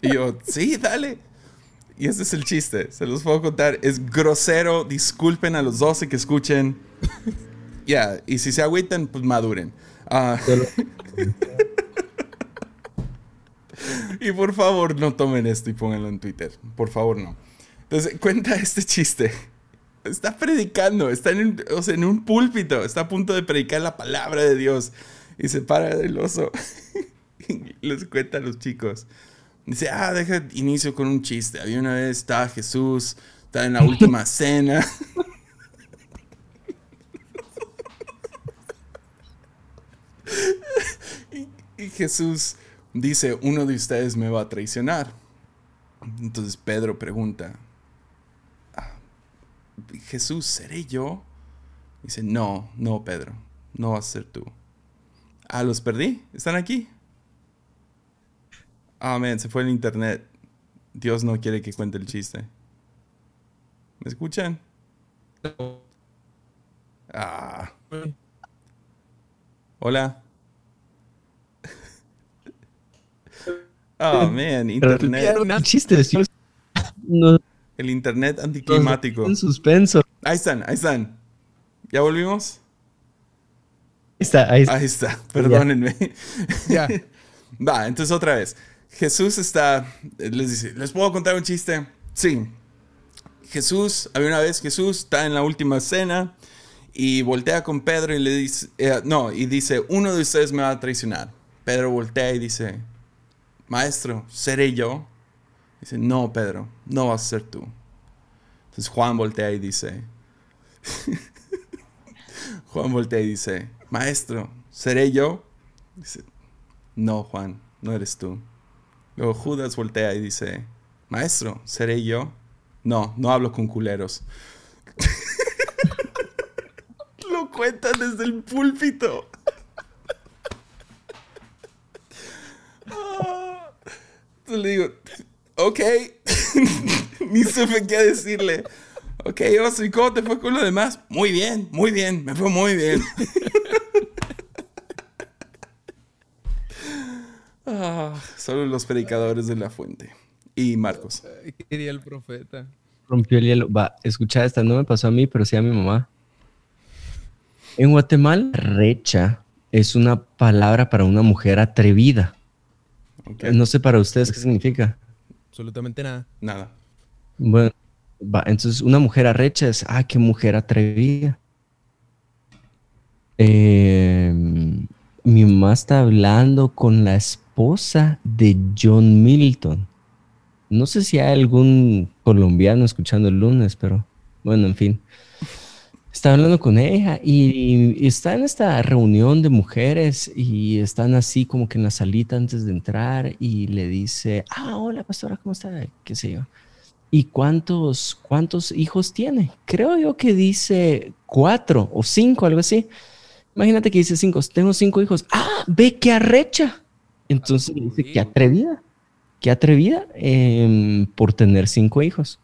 Speaker 2: y yo, sí, dale. Y ese es el chiste, se los puedo contar. Es grosero, disculpen a los 12 que escuchen. Ya, y si se agüitan, pues maduren. Ah. y por favor, no tomen esto y pónganlo en Twitter. Por favor, no. Entonces, cuenta este chiste. Está predicando, está en en un púlpito, está a punto de predicar la palabra de Dios y se para el oso les cuenta a los chicos. Dice, ah, deja inicio con un chiste. Había una vez, estaba Jesús, estaba en la última cena. y, Jesús dice, uno de ustedes me va a traicionar. Entonces Pedro pregunta, ah, Jesús, ¿seré yo? Dice, no, no, Pedro, no vas a ser tú. Ah, los perdí. ¿Están aquí? Ah, man, se fue el internet. Dios no quiere que cuente el chiste. ¿Me escuchan? Ah. Hola. Oh, man, internet. El internet anticlimático.
Speaker 1: En suspenso.
Speaker 2: Ahí están, ahí están. ¿Ya volvimos?
Speaker 1: está, ahí está.
Speaker 2: Ahí está, perdónenme. Ya. Va, entonces otra vez. Jesús está, les dice, ¿les puedo contar un chiste? Sí. Jesús, había una vez Jesús está en la última cena y voltea con Pedro y le dice, eh, no, y dice, uno de ustedes me va a traicionar. Pedro voltea y dice, maestro, ¿seré yo? Dice, no, Pedro, no vas a ser tú. Entonces Juan voltea y dice, Juan voltea y dice, maestro, ¿seré yo? Dice, no, Juan, no eres tú. Luego Judas voltea y dice, maestro, ¿seré yo? No, no hablo con culeros. Lo cuentan desde el púlpito. Ah. Entonces le digo, ok, ni supe qué decirle. Ok, Oso, ¿y cómo te fue con lo demás? Muy bien, muy bien, me fue muy bien. ah, solo los predicadores de la fuente. Y Marcos.
Speaker 3: ¿Qué quería el profeta?
Speaker 1: Rompió el hielo. Va, escucha esta, no me pasó a mí, pero sí a mi mamá. En Guatemala, recha es una palabra para una mujer atrevida. No sé para ustedes qué significa.
Speaker 3: Absolutamente nada.
Speaker 2: Nada.
Speaker 1: Bueno, entonces, una mujer arrecha es, ah, qué mujer atrevida. Em, mi mamá está hablando con la esposa de John Milton. No sé si hay algún colombiano escuchando el lunes, pero bueno, en fin. Está hablando con ella y, está en esta reunión de mujeres y están así como que en la salita antes de entrar y le dice, ah, hola pastora, ¿cómo está? ¿Qué sé yo? ¿Y cuántos, cuántos hijos tiene? Creo yo que dice cuatro o cinco, algo así. Imagínate que dice cinco, tengo cinco hijos. Ah, ve qué arrecha. Entonces dice, qué atrevida, qué atrevida em, por tener cinco hijos.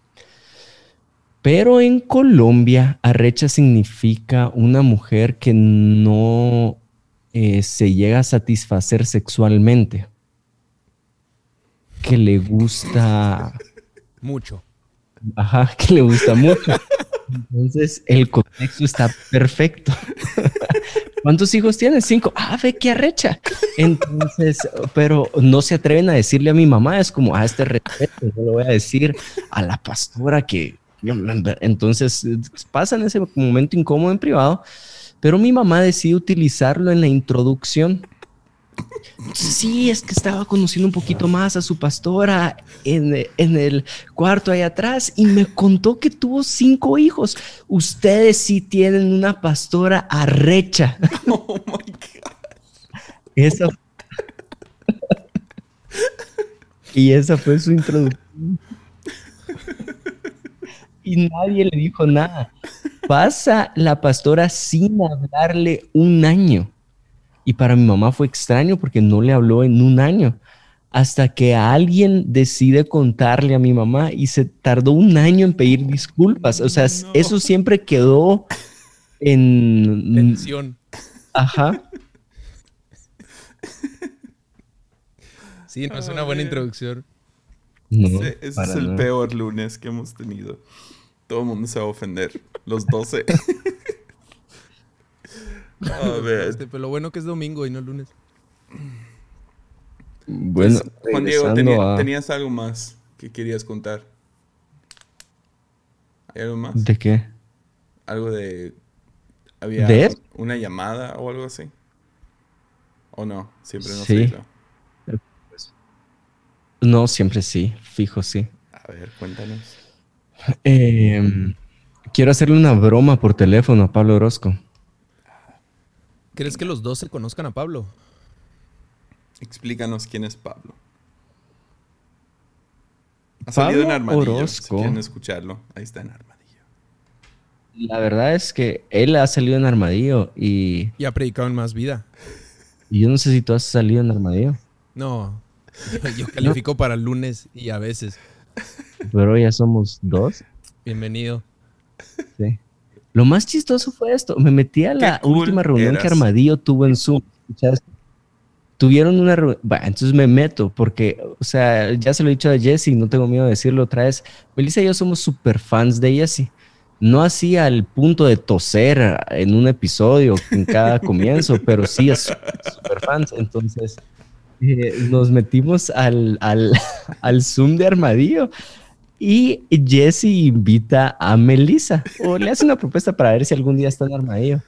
Speaker 1: Pero en Colombia, arrecha significa una mujer que no eh, se llega a satisfacer sexualmente, que le gusta
Speaker 3: mucho.
Speaker 1: Ajá, que le gusta mucho. Entonces, el contexto está perfecto. ¿Cuántos hijos tienes? Cinco. Ah, ve qué arrecha. Entonces, pero no se atreven a decirle a mi mamá. Es como, ah, este respeto, yo le voy a decir a la pastora que. Entonces, pasan ese momento incómodo en privado, pero mi mamá decide utilizarlo en la introducción Sí, es que estaba conociendo un poquito más a su pastora en, en, el cuarto ahí atrás y me contó que tuvo cinco hijos. Ustedes sí tienen una pastora arrecha. Oh my God. Esa... y esa fue su introducción. Y nadie le dijo nada. Pasa la pastora sin hablarle un año. Y para mi mamá fue extraño porque no le habló en un año. Hasta que alguien decide contarle a mi mamá y se tardó un año en pedir disculpas. O sea, eso siempre quedó en...
Speaker 3: Tensión.
Speaker 1: Ajá.
Speaker 3: Sí, no es una buena introducción.
Speaker 2: ese, es el peor lunes que hemos tenido. Todo el mundo se va a ofender. Los 12.
Speaker 3: A ver. Este, pero lo bueno que es domingo y no lunes.
Speaker 2: Bueno, Juan Diego, tenías algo más que querías contar. ¿Hay algo más?
Speaker 1: ¿De qué?
Speaker 2: Algo de. ¿Había una llamada o algo así? ¿O no? Siempre no
Speaker 1: sí. No, siempre sí, fijo sí.
Speaker 2: A ver, cuéntanos.
Speaker 1: Em, quiero hacerle una broma por teléfono a Pablo Orozco.
Speaker 3: ¿Crees que los dos se conozcan a Pablo?
Speaker 2: Explícanos quién es Pablo. Ha salido en Armadillo. Si quieren escucharlo, ahí está en Armadillo.
Speaker 1: La verdad es que él ha salido en Armadillo y.
Speaker 3: Y ha predicado en Más Vida.
Speaker 1: Y yo no sé si tú has salido en Armadillo.
Speaker 3: No. Yo califico para el lunes y a veces.
Speaker 1: Pero ya somos dos.
Speaker 3: Bienvenido.
Speaker 1: Sí. Lo más chistoso fue esto. Me metí a la última reunión que Armadillo tuvo en Zoom. Tuvieron una reunión. entonces me meto porque, o sea, ya se lo he dicho a Jesse, no tengo miedo de decirlo otra vez. Melissa y yo somos super fans de Jesse. No así al punto de toser en un episodio en cada comienzo, pero sí es super fans. Entonces eh, nos metimos al, al, al Zoom de Armadillo y Jesse invita a Melissa o le hace una propuesta para ver si algún día está en armadillo.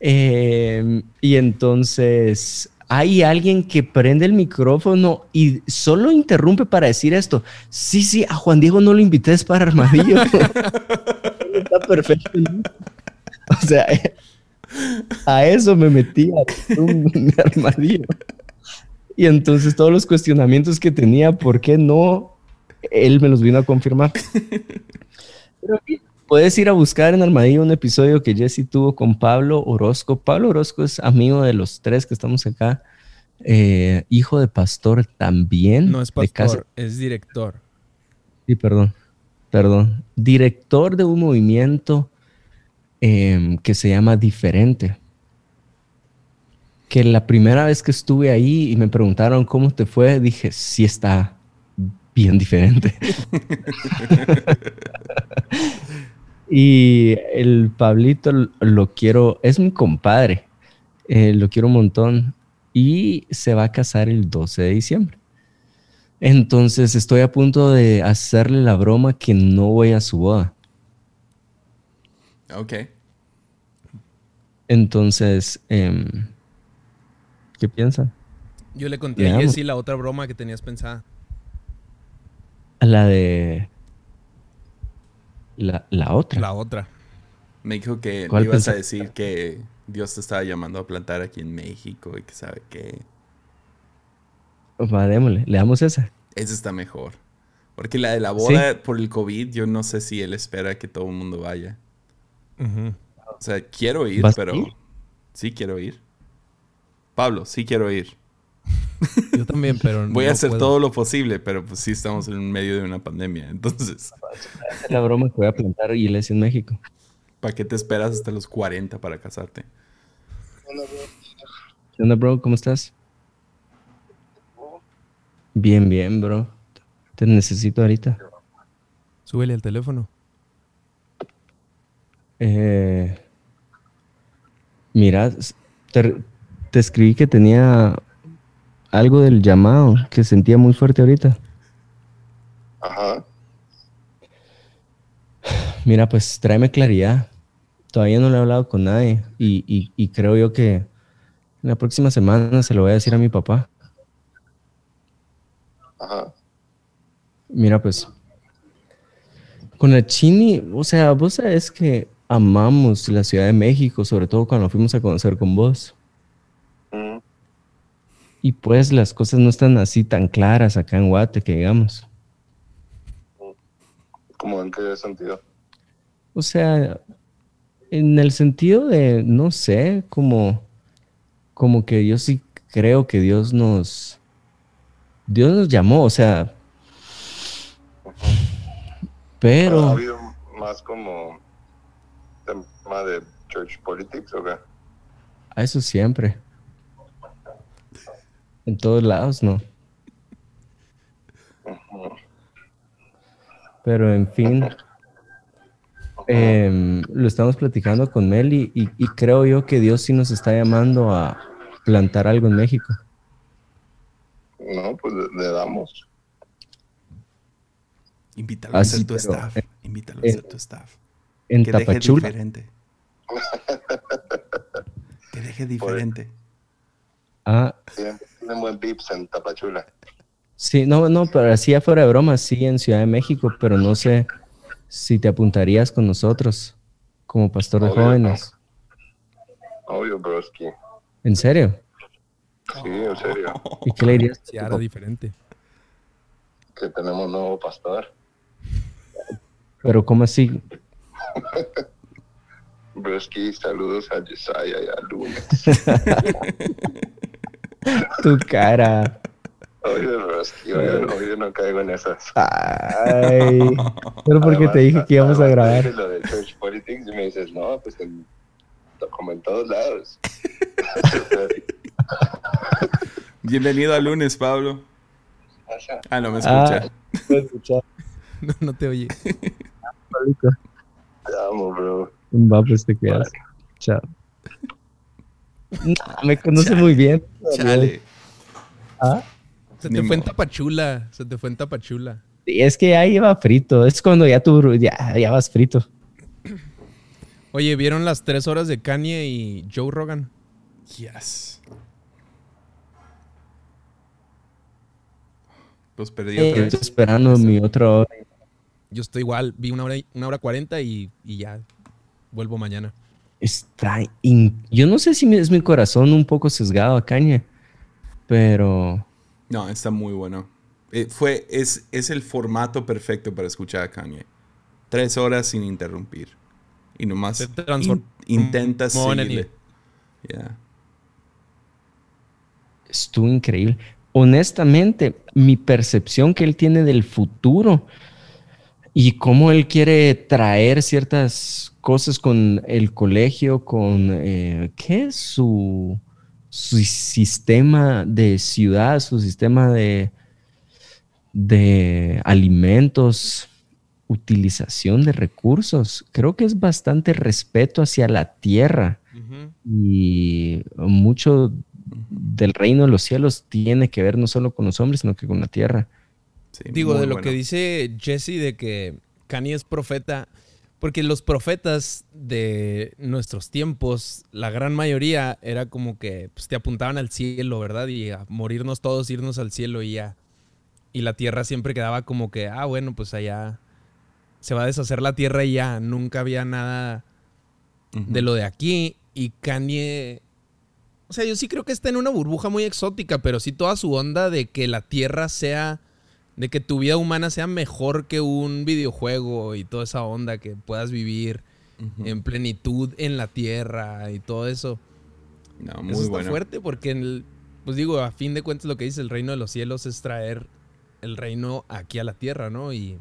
Speaker 1: Em, y entonces hay alguien que prende el micrófono y solo interrumpe para decir esto. Sí, sí, a Juan Diego no lo invité, para armadillo. está perfecto. O sea, a eso me metí a un armadillo. Y entonces todos los cuestionamientos que tenía, ¿por qué no él me los vino a confirmar. Pero puedes ir a buscar en Armadillo un episodio que Jesse tuvo con Pablo Orozco. Pablo Orozco es amigo de los tres que estamos acá. Eh, hijo de pastor también.
Speaker 3: No es pastor, es director.
Speaker 1: Sí, perdón. Perdón. Director de un movimiento em, que se llama Diferente. Que la primera vez que estuve ahí y me preguntaron cómo te fue, dije, sí está bien diferente. y el Pablito lo quiero, es mi compadre, eh, lo quiero un montón y se va a casar el 12 de diciembre. Entonces estoy a punto de hacerle la broma que no voy a su boda.
Speaker 2: Ok.
Speaker 1: Entonces, em, ¿qué piensa?
Speaker 3: Yo le conté a Jessy la otra broma que tenías pensada.
Speaker 1: La de. La, otra.
Speaker 3: La otra.
Speaker 2: Me dijo que me ibas a decir que Dios te estaba llamando a plantar aquí en México y que sabe que.
Speaker 1: Va, démosle, le damos esa.
Speaker 2: Esa está mejor. Porque la de la boda por el COVID, yo no sé si él espera que todo el mundo vaya. O sea, quiero ir, pero. Sí, quiero ir. Pablo, sí quiero ir.
Speaker 3: Yo también, pero
Speaker 2: Voy a hacer todo lo posible, pero pues sí estamos en medio de una pandemia, entonces...
Speaker 1: Es la broma que voy a plantar iglesia en México.
Speaker 2: ¿Para qué te esperas hasta los 40 para casarte?
Speaker 1: ¿Qué onda, bro? ¿Cómo estás? Bien, bien, bro. Te necesito ahorita.
Speaker 3: Súbele al teléfono.
Speaker 1: Eh, mira, te escribí que tenía algo del llamado que sentía muy fuerte ahorita.
Speaker 4: Ajá.
Speaker 1: Mira, pues tráeme claridad. Todavía no le he hablado con nadie y, creo yo que La próxima semana se lo voy a decir a mi papá.
Speaker 4: Ajá.
Speaker 1: Mira, pues, con la Chini, o sea, vos sabes que amamos la Ciudad de México, sobre todo cuando fuimos a conocer con vos. Y pues las cosas no están así tan claras acá en Guate, que digamos.
Speaker 4: ¿Cómo en qué sentido?
Speaker 1: O sea, en el sentido de, no sé, como, como que yo sí creo que Dios nos, Dios nos llamó, o sea,
Speaker 4: ¿Ha
Speaker 1: pero
Speaker 4: habido más como tema de church politics o qué?
Speaker 1: a eso siempre. En todos lados, no. Pero en fin, em, lo estamos platicando con Meli y, y creo yo que Dios sí nos está llamando a plantar algo en México.
Speaker 4: No, pues le, le damos.
Speaker 2: Invítalo a ser tu
Speaker 1: pero,
Speaker 2: staff.
Speaker 1: eh,
Speaker 2: Invítalo a
Speaker 1: eh,
Speaker 2: ser tu staff.
Speaker 1: En
Speaker 2: Que deje
Speaker 1: Tapachula.
Speaker 2: diferente. Que deje diferente.
Speaker 1: Ah,
Speaker 4: tienen buen pips en Tapachula.
Speaker 1: sí, no, no, pero así afuera de broma, sí en Ciudad de México, pero no sé si te apuntarías con nosotros como pastor de
Speaker 4: Obvio.
Speaker 1: jóvenes.
Speaker 4: Obvio, broski.
Speaker 1: ¿En serio?
Speaker 4: Sí, en serio.
Speaker 1: ¿Y qué le dirías?
Speaker 3: Sí, ahora diferente.
Speaker 4: Que tenemos nuevo pastor.
Speaker 1: Pero ¿cómo así?
Speaker 4: Broski, saludos a Yesaya y a Lunes.
Speaker 1: Tu cara.
Speaker 4: Hoy, hoy no caigo en esas.
Speaker 1: Ay, pero porque te
Speaker 4: Además-
Speaker 1: dije que íbamos a
Speaker 4: te
Speaker 1: grabar.
Speaker 4: dije lo de church politics y me dices, no, pues en, como en todos lados.
Speaker 2: Bienvenido al lunes, Pablo. Ah, no me
Speaker 1: Ah.
Speaker 2: escucha.
Speaker 3: No, no te oye.
Speaker 4: Te amo, bro.
Speaker 1: Va, pues te quedas. Chao. Nah, me conoce
Speaker 2: Chale.
Speaker 1: muy bien.
Speaker 2: Chale.
Speaker 1: Ah,
Speaker 3: Se
Speaker 2: Ni
Speaker 3: te fue en. Tapachula. Se te fue en Tapachula.
Speaker 1: sí, es que ya iba frito. Es cuando ya tú ya, ya vas frito.
Speaker 3: Oye, ¿vieron las tres horas de Kanye y Joe Rogan?
Speaker 2: Yes. Los perdí
Speaker 1: Eh,
Speaker 2: otra
Speaker 1: estoy
Speaker 2: vez.
Speaker 1: esperando mi otra hora.
Speaker 3: Yo estoy igual. Vi una hora, y- una hora cuarenta y, y ya. Vuelvo mañana.
Speaker 1: Está in- Yo no sé si es mi corazón un poco sesgado a caña, pero
Speaker 2: No, está muy bueno. Eh, fue, es, es el formato perfecto para escuchar a Kanye. Tres horas sin interrumpir. Y nomás in- intenta seguirle. Yeah.
Speaker 1: estuvo increíble. Honestamente, mi percepción que él tiene del futuro y cómo él quiere traer ciertas cosas con el colegio, con eh, ¿qué es su, su sistema de ciudad, su sistema de, de alimentos, utilización de recursos. Creo que es bastante respeto hacia la tierra y mucho del reino de los cielos tiene que ver no solo con los hombres, sino que con la tierra.
Speaker 2: Sí,
Speaker 3: Digo, de lo
Speaker 2: bueno.
Speaker 3: que dice Jesse de que Kanye es profeta, porque los profetas de nuestros tiempos, la gran mayoría era como que pues, te apuntaban al cielo, ¿verdad? Y a morirnos todos, irnos al cielo y ya. Y la tierra siempre quedaba como que, ah, bueno, pues allá se va a deshacer la tierra y ya. Nunca había nada de lo de aquí. Y Kanye. O sea, yo sí creo que está en una burbuja muy exótica, pero sí toda su onda de que la tierra sea. De que tu vida humana sea mejor que un videojuego y toda esa onda, que puedas vivir en plenitud en la tierra y todo eso.
Speaker 2: No,
Speaker 3: eso
Speaker 2: muy
Speaker 3: está
Speaker 2: bueno.
Speaker 3: fuerte porque, en el- pues digo, a fin de cuentas lo que dice el reino de los cielos es traer el reino aquí a la tierra, ¿no? Y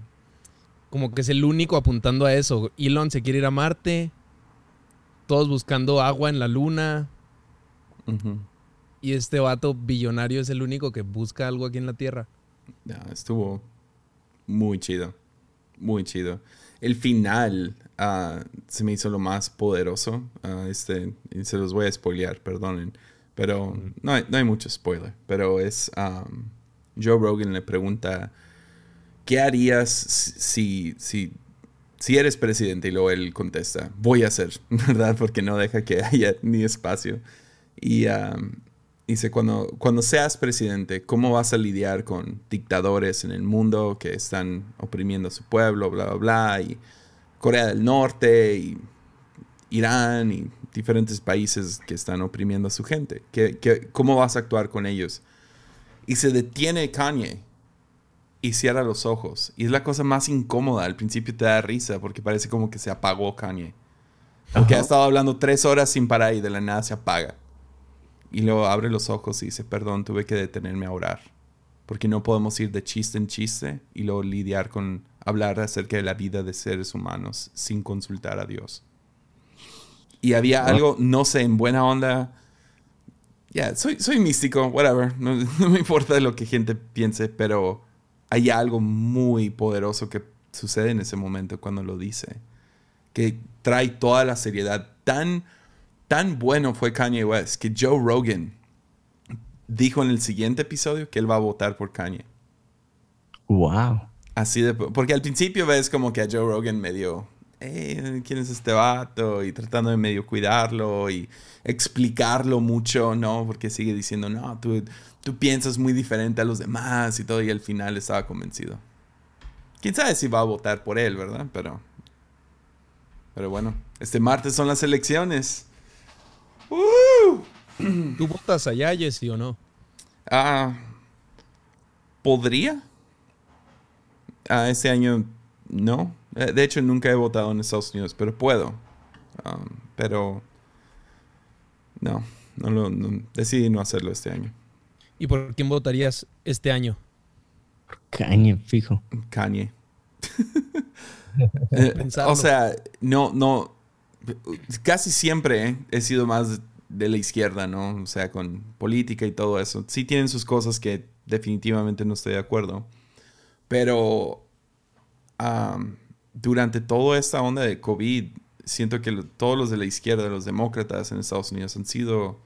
Speaker 3: como que es el único apuntando a eso. Elon se quiere ir a Marte, todos buscando agua en la luna, y este vato billonario es el único que busca algo aquí en la tierra.
Speaker 2: No, estuvo muy chido. Muy chido. El final ah, se me hizo lo más poderoso. ah, este, y se los voy a spoilear, perdonen. Pero no, hay, no hay mucho spoiler. Pero es. um, Joe Rogan le pregunta: ¿Qué harías si, si, si eres presidente? Y luego él contesta: Voy a hacer, ¿verdad? Porque no deja que haya ni espacio. Y um, dice, cuando, cuando seas presidente, ¿cómo vas a lidiar con dictadores en el mundo que están oprimiendo a su pueblo, bla, bla, bla? Y Corea del Norte y Irán y diferentes países que están oprimiendo a su gente. ¿Qué, qué, cómo vas a actuar con ellos? Y se detiene Kanye y cierra los ojos. Y es la cosa más incómoda. Al principio te da risa porque parece como que se apagó Kanye. Porque ha estado hablando tres horas sin parar y de la nada se apaga. Y luego abre los ojos y dice, perdón, tuve que detenerme a orar. Porque no podemos ir de chiste en chiste y luego lidiar con hablar acerca de la vida de seres humanos sin consultar a Dios. Y había algo, no sé, en buena onda. Ya, soy, soy místico, whatever. No, no me importa lo que gente piense, pero hay algo muy poderoso que sucede en ese momento cuando lo dice. Que trae toda la seriedad. Tan, tan bueno fue Kanye West que Joe Rogan dijo en el siguiente episodio que él va a votar por Kanye.
Speaker 1: Wow.
Speaker 2: Así de. Porque al principio ves como que a Joe Rogan medio. Eh, ¿Quién es este vato? Y tratando de medio cuidarlo y explicarlo mucho, ¿no? Porque sigue diciendo, no, tú, tú piensas muy diferente a los demás y todo. Y al final estaba convencido. Quién sabe si va a votar por él, ¿verdad? Pero. Pero bueno, este martes son las elecciones. ¡Uh!
Speaker 3: ¿Tú votas allá, Jesse, o no?
Speaker 2: Ah. ¿Podría? Ah, este año no. Eh, De hecho, nunca he votado en Estados Unidos, pero puedo. Um, pero. No, no lo, no- decidí no hacerlo este año.
Speaker 3: ¿Y por quién votarías este año?
Speaker 1: Cañe, fijo.
Speaker 2: Kanye. O sea, no, no. Casi siempre he sido más de la izquierda, ¿no? O sea, con política y todo eso. Sí tienen sus cosas que definitivamente no estoy de acuerdo. Pero am, durante toda esta onda de COVID, siento que todos los de la izquierda, los demócratas en Estados Unidos, han sido.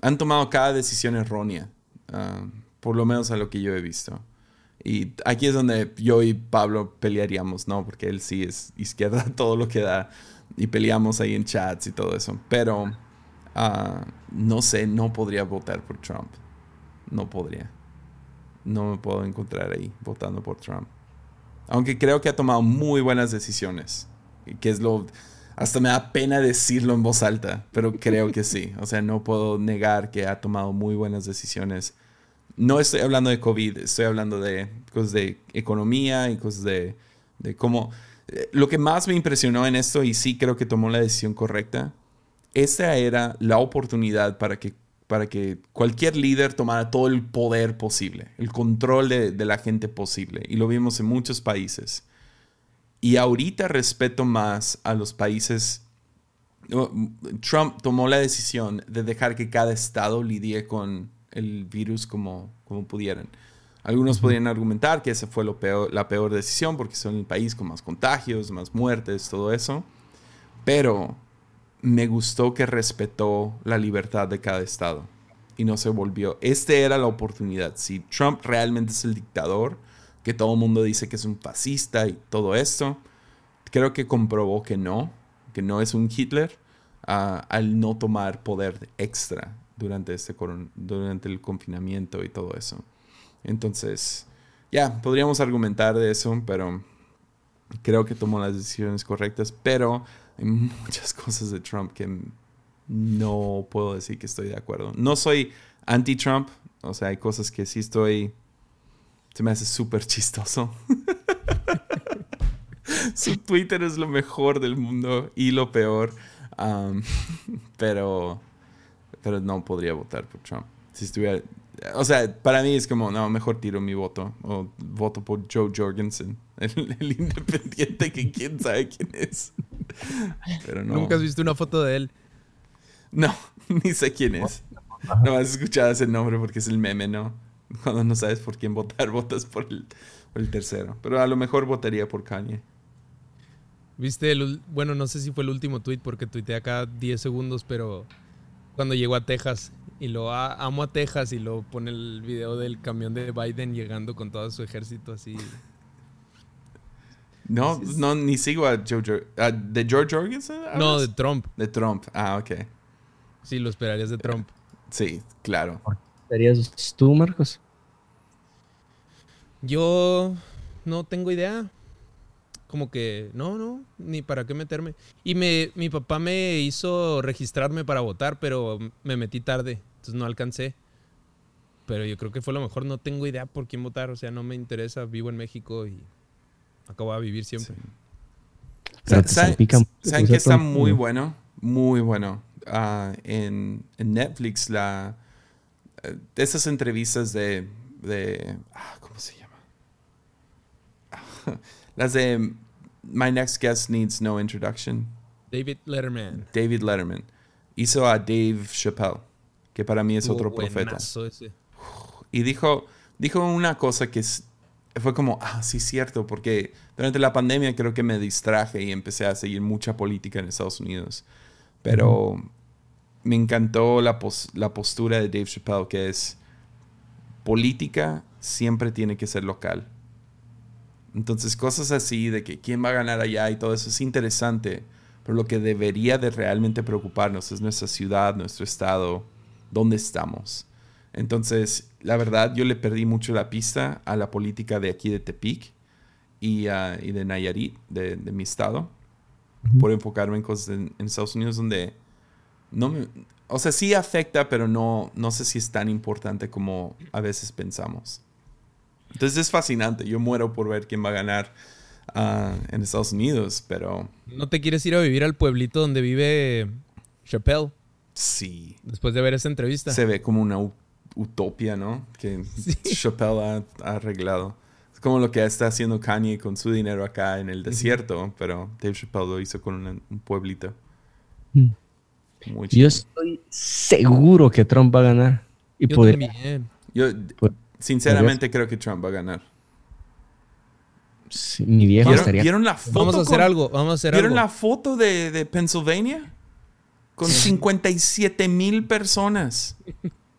Speaker 2: han tomado cada decisión errónea. am, por lo menos a lo que yo he visto. Y aquí es donde yo y Pablo pelearíamos, ¿no? Porque él sí es izquierda todo lo que da. Y peleamos ahí en chats y todo eso. Pero ah, no sé, no podría votar por Trump. No podría. No me puedo encontrar ahí votando por Trump. Aunque creo que ha tomado muy buenas decisiones. Que es lo... Hasta me da pena decirlo en voz alta, pero creo que sí. O sea, no puedo negar que ha tomado muy buenas decisiones. No estoy hablando de COVID, estoy hablando de cosas de economía y cosas de, de cómo... Lo que más me impresionó en esto, y sí creo que tomó la decisión correcta, esta era la oportunidad para que, para que cualquier líder tomara todo el poder posible, el control de, la gente posible. Y lo vimos en muchos países. Y ahorita respeto más a los países. Trump tomó la decisión de dejar que cada estado lidie con el virus como, como pudieran. Algunos podrían argumentar que esa fue lo peor, la peor decisión porque son el país con más contagios, más muertes, todo eso. Pero me gustó que respetó la libertad de cada estado y no se volvió. Este era la oportunidad. Si Trump realmente es el dictador, que todo el mundo dice que es un fascista y todo esto, creo que comprobó que no, que no es un Hitler ah, al no tomar poder extra durante, este durante el confinamiento y todo eso. Entonces, ya, podríamos argumentar de eso, pero creo que tomó las decisiones correctas, pero hay muchas cosas de Trump que no puedo decir que estoy de acuerdo. No soy anti-Trump, o sea, hay cosas que sí estoy... Se me hace súper chistoso. Su Twitter es lo mejor del mundo y lo peor. um, pero, pero no podría votar por Trump. Si estuviera... O sea, para mí es como, no, mejor tiro mi voto. O voto por Joe Jorgensen, el, el independiente que quién sabe quién es. Pero no.
Speaker 3: Nunca has visto una foto de él.
Speaker 2: No, ni sé quién es. No has escuchado ese nombre porque es el meme, ¿no? Cuando no sabes por quién votar, votas por el, por el tercero. Pero a lo mejor votaría por Kanye.
Speaker 3: Viste el, bueno, no sé si fue el último tweet porque tuiteé cada 10 segundos, pero cuando llegó a Texas y lo "Ah, amo a Texas y lo pone el video del camión de Biden llegando con todo su ejército así.
Speaker 2: No, no, ni sigo a Joe ah, ¿De George Jorgensen?
Speaker 3: No, de Trump.
Speaker 2: de Trump. Ah, ok.
Speaker 3: Sí, lo esperarías de Trump.
Speaker 2: Sí, claro.
Speaker 1: ¿Serías tú, Marcos?
Speaker 3: Yo no tengo idea. Como que, no, no, ni para qué meterme. Y me, mi papá me hizo registrarme para votar, pero me metí tarde, entonces no alcancé. Pero yo creo que fue lo mejor. No tengo idea por quién votar, o sea, no me interesa. Vivo en México y acabo de vivir siempre.
Speaker 2: Sí. ¿Saben,
Speaker 1: salpica mucho
Speaker 2: ¿saben
Speaker 1: que
Speaker 2: está muy
Speaker 1: ¿no?
Speaker 2: bueno? Muy bueno. Ah, en, en Netflix, la, de esas entrevistas de, de ah, ¿cómo se llama? Las de My Next Guest Needs No Introduction.
Speaker 3: David Letterman.
Speaker 2: David Letterman hizo a Dave Chappelle, que para mí es otro profeta.
Speaker 3: ese.
Speaker 2: Y dijo, dijo una cosa que fue como, ah, sí, cierto, porque durante la pandemia creo que me distraje y empecé a seguir mucha política en Estados Unidos. Pero me encantó la, pos- la postura de Dave Chappelle, que es, política siempre tiene que ser local. Entonces, cosas así de que quién va a ganar allá y todo eso es interesante, pero lo que debería de realmente preocuparnos es nuestra ciudad, nuestro estado, dónde estamos. Entonces, la verdad, yo le perdí mucho la pista a la política de aquí de Tepic y, ah, y de Nayarit, de, de mi estado, por enfocarme en cosas en, en Estados Unidos donde no me... O sea, sí afecta, pero no, no sé si es tan importante como a veces pensamos. Entonces es fascinante. Yo muero por ver quién va a ganar ah, en Estados Unidos, pero
Speaker 3: ¿No te quieres ir a vivir al pueblito donde vive Chappelle
Speaker 2: sí.
Speaker 3: después de ver esa entrevista?
Speaker 2: Se ve como una u- utopia, ¿no? Que Chappelle ha, ha arreglado. Es como lo que está haciendo Kanye con su dinero acá en el desierto, pero Dave Chappelle lo hizo con una- un pueblito.
Speaker 1: Mm.
Speaker 2: Muy
Speaker 1: Yo estoy seguro que Trump va a ganar. Y
Speaker 3: Yo también.
Speaker 2: Yo, sinceramente, creo que Trump va a ganar.
Speaker 1: sí, mi viejo
Speaker 2: ¿Vieron,
Speaker 1: estaría.
Speaker 2: vieron la foto?
Speaker 3: Vamos a hacer
Speaker 2: con-
Speaker 3: algo, vamos a hacer
Speaker 2: ¿Vieron
Speaker 3: algo.
Speaker 2: la foto de, de Pennsylvania? Con 57 mil personas.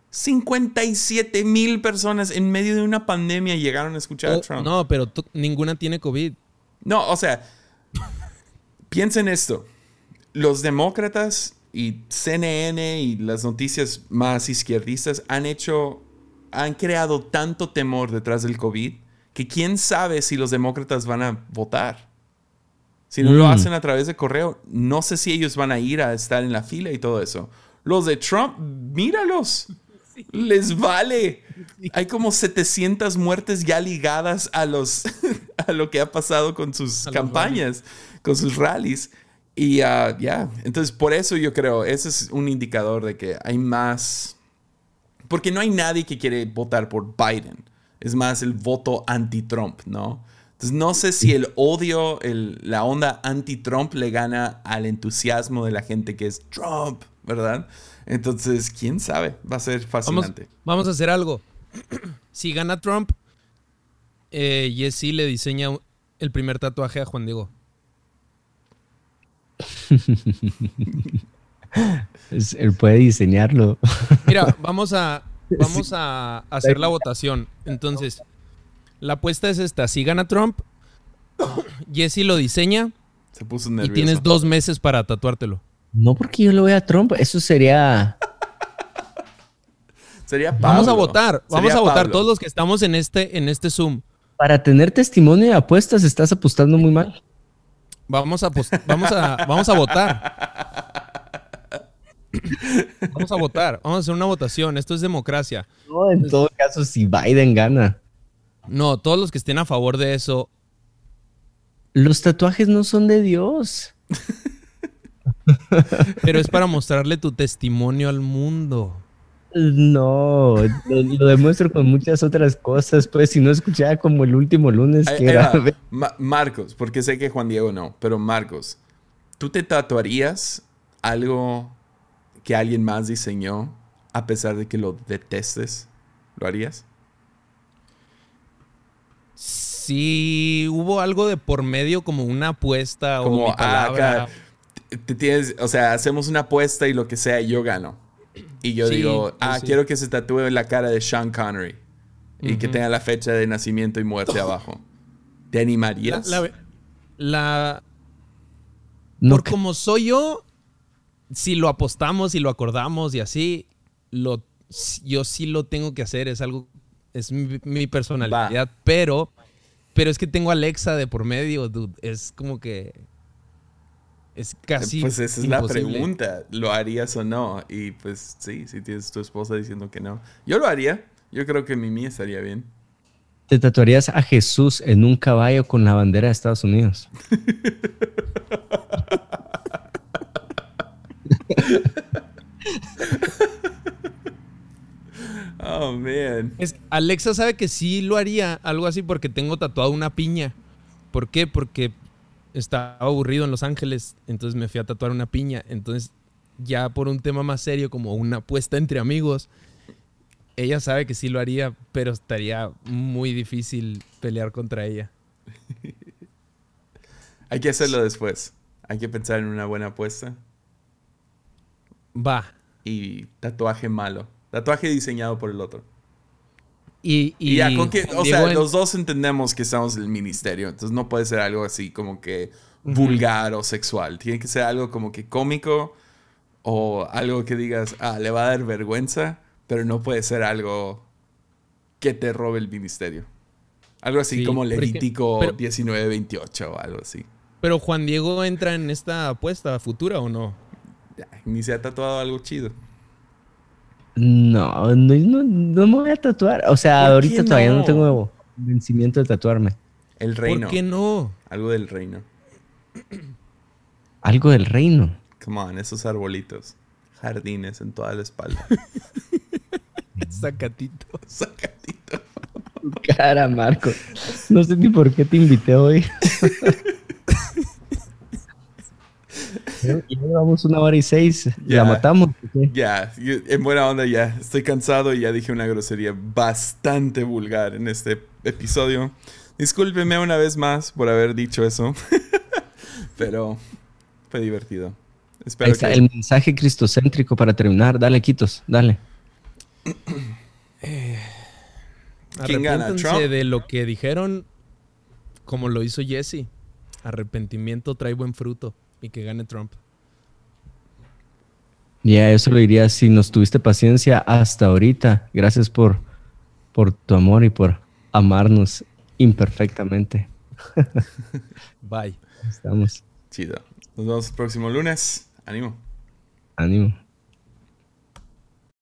Speaker 2: 57 mil personas en medio de una pandemia llegaron a escuchar a
Speaker 3: Oh,
Speaker 2: Trump.
Speaker 3: no, pero ninguna tiene COVID.
Speaker 2: No, o sea, piensen esto. Los demócratas y CNN y las noticias más izquierdistas han hecho, han creado tanto temor detrás del COVID que quién sabe si los demócratas van a votar. Si no lo
Speaker 1: Mm.
Speaker 2: hacen a través de correo, no sé si ellos van a ir a estar en la fila y todo eso. Los de Trump, míralos. Les vale. Hay como 700 muertes ya ligadas a los a lo que ha pasado con sus
Speaker 3: A
Speaker 2: campañas, con sus rallies. Y ah, ya, entonces por eso yo creo, ese es un indicador de que hay más... Porque no hay nadie que quiere votar por Biden. Es más el voto anti-Trump, ¿no? Entonces no sé si el odio, el- la onda anti-Trump le gana al entusiasmo de la gente que es Trump, ¿verdad? Entonces, quién sabe, va a ser fascinante.
Speaker 3: vamos a hacer algo. Si gana Trump, eh, Jesse le diseña el primer tatuaje a Juan Diego.
Speaker 1: Él puede diseñarlo.
Speaker 3: Mira, vamos a, vamos a hacer la votación. Entonces, la apuesta es esta. Si gana Trump, Jesse lo diseña
Speaker 2: Se puso
Speaker 3: y tienes dos meses para tatuártelo.
Speaker 1: No porque yo lo vea a Trump, eso sería.
Speaker 2: Sería
Speaker 3: Vamos a
Speaker 2: Pablo.
Speaker 3: votar, vamos
Speaker 2: Sería
Speaker 3: a votar
Speaker 2: Pablo.
Speaker 3: todos los que estamos en este, en este Zoom.
Speaker 1: Para tener testimonio de apuestas, estás apostando muy mal.
Speaker 3: Vamos a, vamos a, vamos a votar. Vamos a votar, vamos a hacer una votación. Esto es democracia.
Speaker 1: No, en todo caso, si Biden gana.
Speaker 3: No, todos los que estén a favor de eso,
Speaker 1: Los tatuajes no son de Dios.
Speaker 3: pero es para mostrarle tu testimonio al mundo.
Speaker 1: No, lo, lo demuestro con muchas otras cosas. Pues si no escuchaba como el último lunes que era.
Speaker 2: Ma- Marcos, porque sé que Juan Diego no, pero Marcos, ¿tú te tatuarías algo que alguien más diseñó a pesar de que lo detestes? ¿Lo harías?
Speaker 3: Si hubo algo de por medio, como una apuesta o
Speaker 2: Como,
Speaker 3: mi
Speaker 2: ah,
Speaker 3: palabra.
Speaker 2: acá, te- te tienes, o sea, hacemos una apuesta y lo que sea, y yo gano. Y yo
Speaker 3: Sí,
Speaker 2: digo,
Speaker 3: sí,
Speaker 2: ah,
Speaker 3: sí.
Speaker 2: quiero que se tatúe la cara de Sean Connery y que tenga la fecha de nacimiento y muerte abajo. ¿Te
Speaker 3: La,
Speaker 2: animarías?
Speaker 3: la- la-
Speaker 1: No,
Speaker 3: por como soy yo, si lo apostamos y lo acordamos y así, lo, yo sí lo tengo que hacer, es algo, es mi, mi personalidad, pero, pero es que tengo a Alexa de por medio, dude, es como que es casi
Speaker 2: Pues esa es la pregunta. ¿Lo harías o no? Y pues sí, si tienes tu esposa diciendo que no. Yo lo haría. Yo creo que Mimi estaría bien.
Speaker 1: Te tatuarías a Jesús en un caballo con la bandera de Estados Unidos.
Speaker 2: Oh, man.
Speaker 3: Es- Alexa sabe que sí lo haría, algo así, porque tengo tatuado una piña. ¿Por qué? Porque estaba aburrido en Los Ángeles, entonces me fui a tatuar una piña. Entonces, ya por un tema más serio, como una apuesta entre amigos, ella sabe que sí lo haría, pero estaría muy difícil pelear contra ella.
Speaker 2: Hay que hacerlo después. Hay que pensar en una buena apuesta.
Speaker 3: Va.
Speaker 2: Y tatuaje malo. Tatuaje diseñado por el otro.
Speaker 3: Y,
Speaker 2: Y, ya, con que, o sea,
Speaker 3: en-
Speaker 2: los dos entendemos que estamos en el ministerio. Entonces no puede ser algo así como que vulgar o sexual. Tiene que ser algo como que cómico o algo que digas, ah, le va a dar vergüenza, pero no puede ser algo que te robe el ministerio. Algo así
Speaker 3: Sí,
Speaker 2: como Levítico
Speaker 3: pero-
Speaker 2: 19-28 o algo así.
Speaker 3: Pero Juan Diego entra en esta apuesta futura o no?
Speaker 2: Ya, ni se ha tatuado algo chido.
Speaker 1: No, no, no, no me voy a tatuar. O sea,
Speaker 2: ¿Por
Speaker 1: ahorita todavía no tengo convencimiento de tatuarme.
Speaker 2: El reino.
Speaker 3: ¿Por qué no?
Speaker 2: Algo del reino.
Speaker 1: Algo del reino.
Speaker 2: Come on, esos arbolitos. Jardines en toda la espalda.
Speaker 3: Sacatito.
Speaker 2: Sacatito.
Speaker 1: Cara, Marco. No sé ni por qué te invité hoy. Ya llevamos una hora y seis.
Speaker 2: Ya.
Speaker 1: ¿La matamos?
Speaker 2: Ya, en buena onda ya. Estoy cansado y ya dije una grosería bastante vulgar en este episodio. Discúlpeme una vez más por haber dicho eso. Pero fue divertido.
Speaker 1: Ahí
Speaker 2: Espero
Speaker 1: está
Speaker 2: que...
Speaker 1: el mensaje cristocéntrico para terminar. Dale, Quitos, dale.
Speaker 2: ¿Quién gana, Trump?
Speaker 3: de lo que dijeron, como lo hizo Jesse. Arrepentimiento trae buen fruto y que gane Trump.
Speaker 1: Ya, eso lo diría si nos tuviste paciencia hasta ahorita. Gracias por, por tu amor y por amarnos imperfectamente.
Speaker 3: Bye.
Speaker 1: Estamos.
Speaker 2: Chido. Nos vemos el próximo lunes. Ánimo.
Speaker 1: Ánimo.